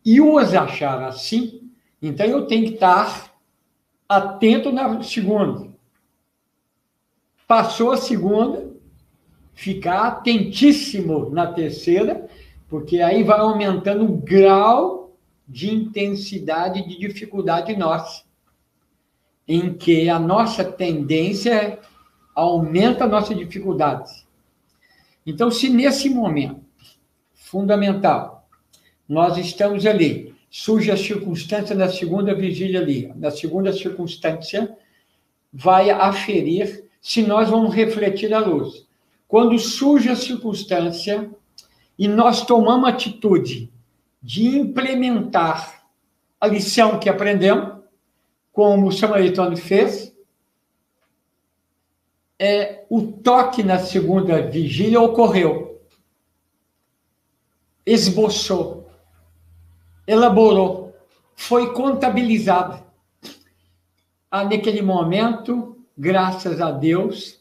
e os achar assim, então eu tenho que estar atento na segunda. Passou a segunda, ficar atentíssimo na terceira, porque aí vai aumentando o grau de intensidade de dificuldade nossa, em que a nossa tendência aumenta a nossa dificuldade então, se nesse momento fundamental nós estamos ali, surge a circunstância da segunda vigília ali, na segunda circunstância, vai aferir se nós vamos refletir a luz. Quando surge a circunstância e nós tomamos atitude de implementar a lição que aprendemos, como o samaritano fez, é, o toque na segunda vigília ocorreu. Esboçou, elaborou, foi contabilizado. Ah, naquele momento, graças a Deus,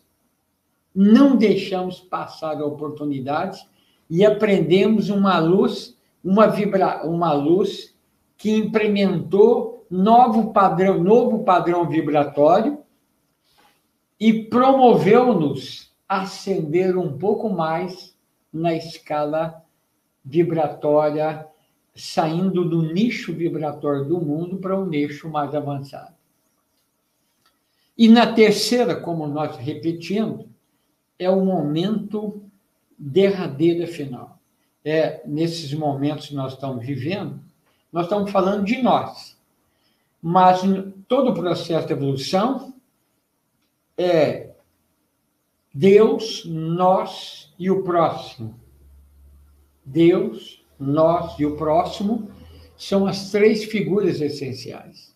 não deixamos passar a oportunidade e aprendemos uma luz, uma vibra, uma luz que implementou novo padrão, novo padrão vibratório e promoveu-nos ascender um pouco mais na escala vibratória, saindo do nicho vibratório do mundo para um nicho mais avançado. E na terceira, como nós repetimos, é o momento derradeiro final. É nesses momentos que nós estamos vivendo, nós estamos falando de nós. Mas todo o processo de evolução é Deus, nós e o próximo. Deus, nós e o próximo são as três figuras essenciais.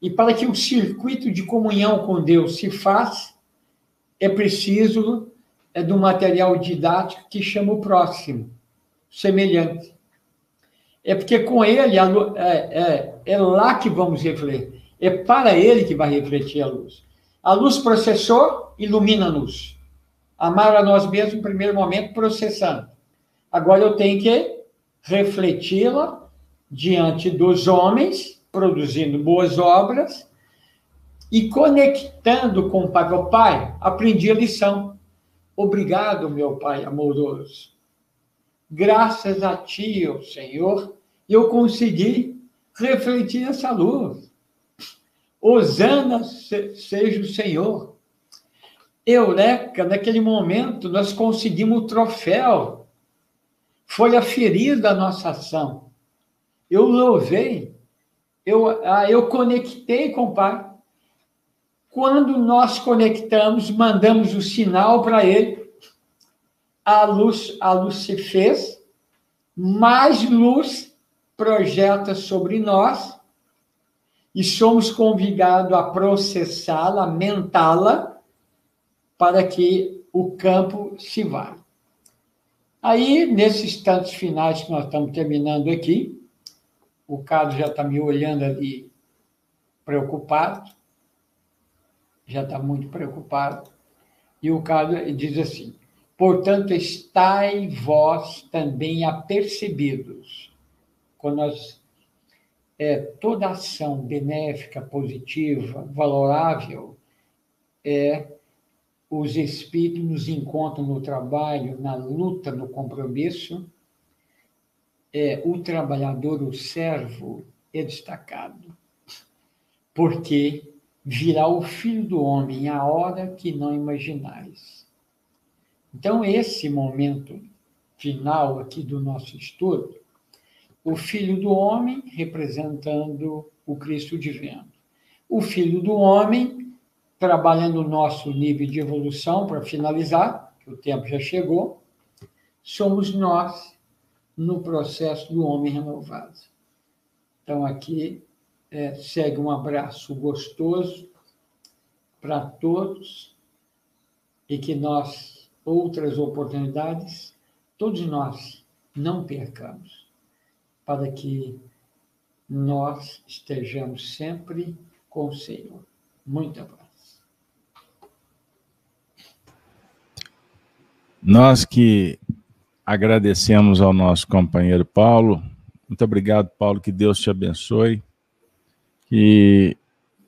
E para que o circuito de comunhão com Deus se faça, é preciso é do material didático que chama o próximo, semelhante. É porque com ele é, é, é lá que vamos refletir. É para ele que vai refletir a luz. A luz processou, ilumina-nos. Amar a nós mesmos, no primeiro momento, processando. Agora eu tenho que refleti-la diante dos homens, produzindo boas obras, e conectando com o Pai. O Pai, aprendi a lição. Obrigado, meu Pai amoroso. Graças a Ti, oh Senhor, eu consegui refletir essa luz. Osana seja o Senhor. Eureka, naquele momento, nós conseguimos o troféu. Foi a ferida da nossa ação. Eu louvei, eu, ah, eu conectei com o Pai. Quando nós conectamos, mandamos o sinal para ele, a luz, a luz se fez, mais luz projeta sobre nós e somos convidados a processá-la, mentá-la, para que o campo se vá. Aí, nesses tantos finais que nós estamos terminando aqui, o Carlos já está me olhando ali preocupado já está muito preocupado. E o Carlos diz assim: portanto, estai vós também apercebidos. Quando nós, é, toda ação benéfica, positiva, valorável, é, os espíritos nos encontram no trabalho, na luta, no compromisso. É, o trabalhador, o servo, é destacado. Porque virá o Filho do Homem a hora que não imaginais. Então, esse momento final aqui do nosso estudo, o Filho do Homem representando o Cristo divino. O Filho do Homem trabalhando o nosso nível de evolução, para finalizar, que o tempo já chegou, somos nós no processo do homem renovado. Então, aqui é, segue um abraço gostoso para todos e que nós, outras oportunidades, todos nós não percamos, para que nós estejamos sempre com o Senhor. Muita paz. Nós que agradecemos ao nosso companheiro Paulo. Muito obrigado, Paulo. Que Deus te abençoe que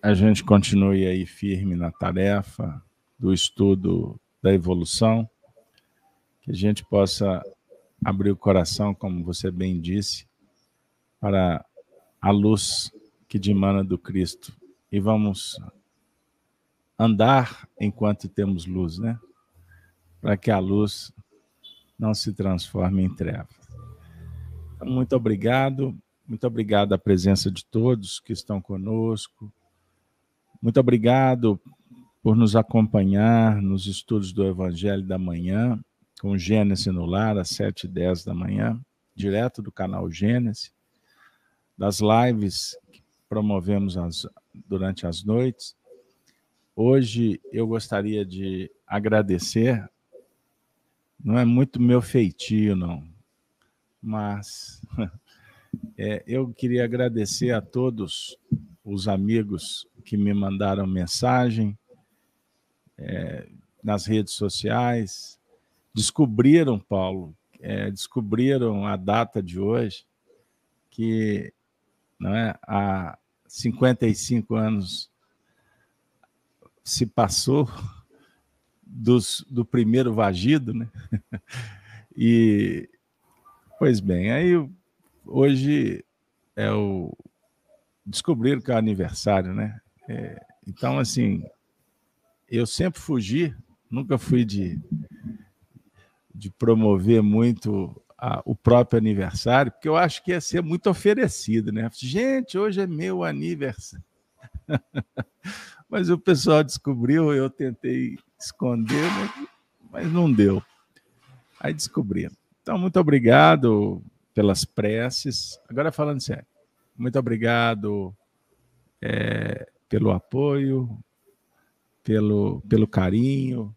a gente continue aí firme na tarefa do estudo da evolução, que a gente possa abrir o coração, como você bem disse, para a luz que dimana do Cristo. E vamos andar enquanto temos luz, né? Para que a luz não se transforme em trevas. Então, muito obrigado. Muito obrigado à presença de todos que estão conosco. Muito obrigado por nos acompanhar nos estudos do Evangelho da Manhã, com Gênesis no Lar, às 7 e 10 da manhã, direto do canal Gênesis, das lives que promovemos as, durante as noites. Hoje eu gostaria de agradecer, não é muito meu feitio, não, mas É, eu queria agradecer a todos os amigos que me mandaram mensagem, é, nas redes sociais, descobriram, Paulo, é, descobriram a data de hoje, que não é, há 55 anos se passou dos, do primeiro vagido, né? E, pois bem, aí hoje é o. Descobriram que é o aniversário, né? É, então, assim, eu sempre fugi, nunca fui de, de promover muito a, o próprio aniversário, porque eu acho que ia ser muito oferecido, né? Gente, hoje é meu aniversário. Mas o pessoal descobriu, eu tentei esconder, mas não deu. Aí descobriram. Então, muito obrigado pelas preces. Agora, falando sério, muito obrigado é, pelo apoio, pelo, pelo carinho.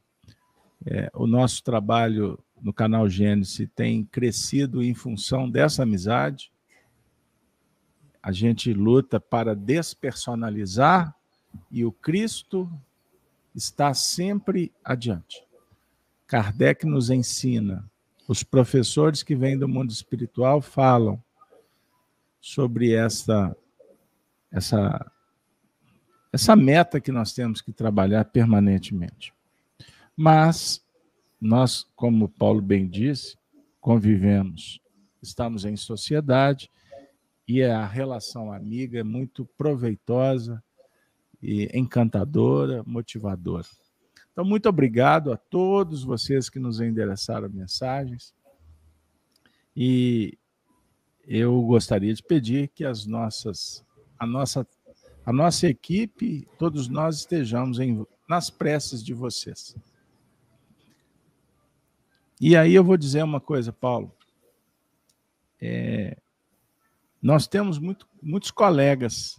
É, o nosso trabalho no canal Gênesis tem crescido em função dessa amizade. A gente luta para despersonalizar e o Cristo está sempre adiante. Kardec nos ensina, os professores que vêm do mundo espiritual falam sobre essa essa essa meta que nós temos que trabalhar permanentemente. Mas nós, como Paulo bem disse, convivemos, estamos em sociedade e a relação amiga é muito proveitosa e encantadora, motivadora. Então, muito obrigado a todos vocês que nos endereçaram mensagens. E eu gostaria de pedir que as nossas, a nossa, a nossa equipe, todos nós estejamos em, nas preces de vocês. E aí eu vou dizer uma coisa, Paulo. É, nós temos muito, muitos colegas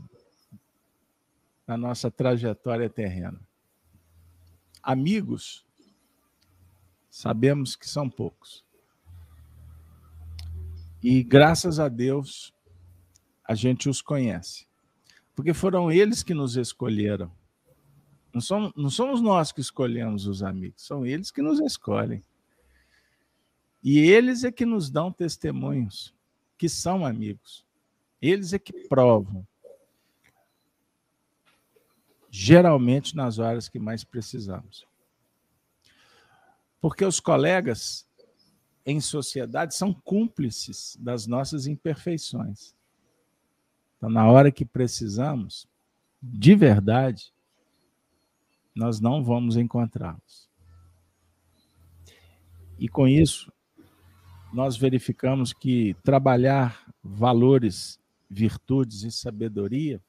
na nossa trajetória terrena. Amigos, sabemos que são poucos. E graças a Deus, a gente os conhece. Porque foram eles que nos escolheram. Não somos, não somos nós que escolhemos os amigos, são eles que nos escolhem. E eles é que nos dão testemunhos que são amigos. Eles é que provam geralmente nas horas que mais precisamos. Porque os colegas em sociedade são cúmplices das nossas imperfeições. Então, na hora que precisamos, de verdade, nós não vamos encontrá-los. E com isso, nós verificamos que trabalhar valores, virtudes e sabedoria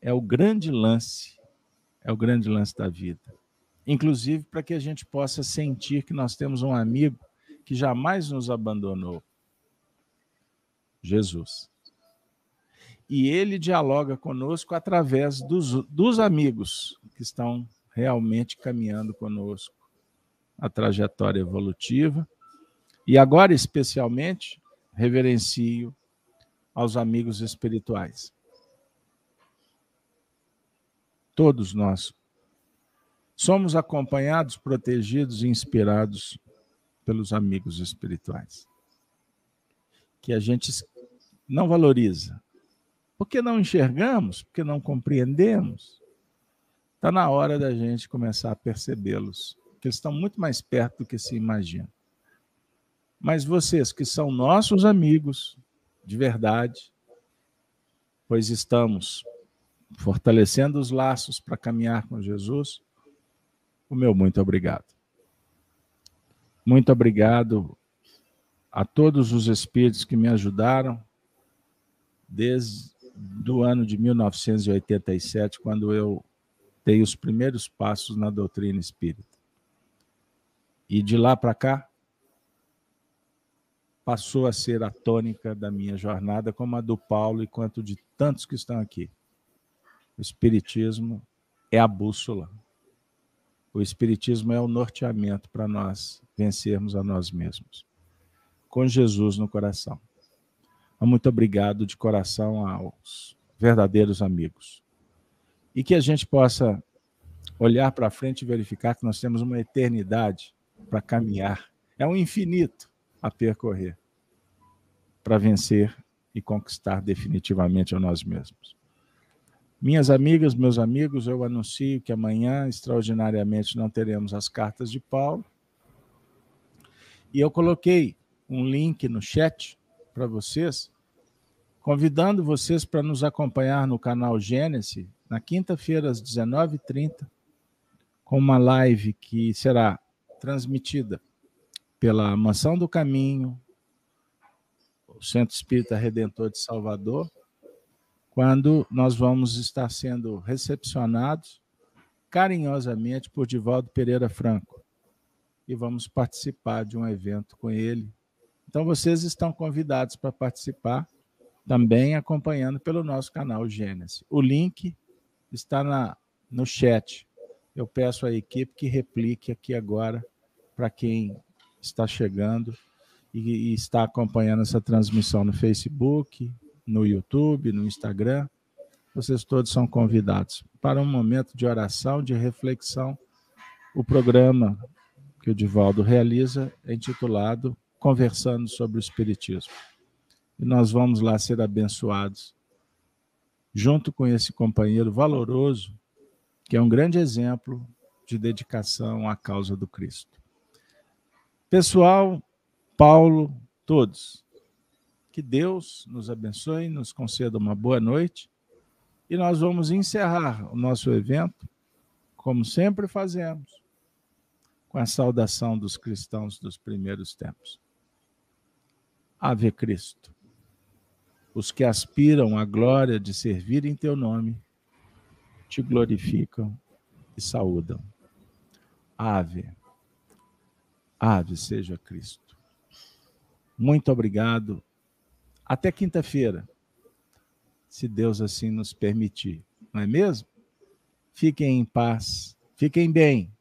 é o grande lance, é o grande lance da vida. Inclusive para que a gente possa sentir que nós temos um amigo que jamais nos abandonou. Jesus. E ele dialoga conosco através dos, dos amigos que estão realmente caminhando conosco a trajetória evolutiva. E agora, especialmente, reverencio aos amigos espirituais. Todos nós somos acompanhados, protegidos e inspirados pelos amigos espirituais. Que a gente não valoriza. Porque não enxergamos, porque não compreendemos. Está na hora da gente começar a percebê-los, que eles estão muito mais perto do que se imagina. Mas vocês que são nossos amigos, de verdade, pois estamos fortalecendo os laços para caminhar com Jesus, o meu muito obrigado. Muito obrigado a todos os espíritos que me ajudaram desde o ano de 1987, quando eu dei os primeiros passos na doutrina espírita. E de lá para cá, passou a ser a tônica da minha jornada, como a do Paulo e quanto de tantos que estão aqui. O Espiritismo é a bússola. O Espiritismo é o norteamento para nós vencermos a nós mesmos. Com Jesus no coração. Muito obrigado de coração aos verdadeiros amigos. E que a gente possa olhar para frente e verificar que nós temos uma eternidade para caminhar. É um infinito a percorrer para vencer e conquistar definitivamente a nós mesmos. Minhas amigas, meus amigos, eu anuncio que amanhã, extraordinariamente, não teremos as cartas de Paulo. E eu coloquei um link no chat para vocês, convidando vocês para nos acompanhar no canal Gênesis, na quinta-feira, às 19h30, com uma live que será transmitida pela Mansão do Caminho, o Centro Espírita Redentor de Salvador, quando nós vamos estar sendo recepcionados carinhosamente por Divaldo Pereira Franco e vamos participar de um evento com ele. Então vocês estão convidados para participar também acompanhando pelo nosso canal Gênesis. O link está na, no chat. Eu peço à equipe que replique aqui agora para quem está chegando e, e está acompanhando essa transmissão no Facebook, no YouTube, no Instagram. Vocês todos são convidados para um momento de oração, de reflexão. O programa que o Divaldo realiza é intitulado Conversando sobre o Espiritismo. E nós vamos lá ser abençoados, junto com esse companheiro valoroso, que é um grande exemplo de dedicação à causa do Cristo. Pessoal, Paulo, todos, que Deus nos abençoe, nos conceda uma boa noite. E nós vamos encerrar o nosso evento, como sempre fazemos, com a saudação dos cristãos dos primeiros tempos. Ave Cristo. Os que aspiram à glória de servir em teu nome, te glorificam e saúdam. Ave. Ave seja Cristo. Muito obrigado até quinta-feira, se Deus assim nos permitir, não é mesmo? Fiquem em paz, fiquem bem.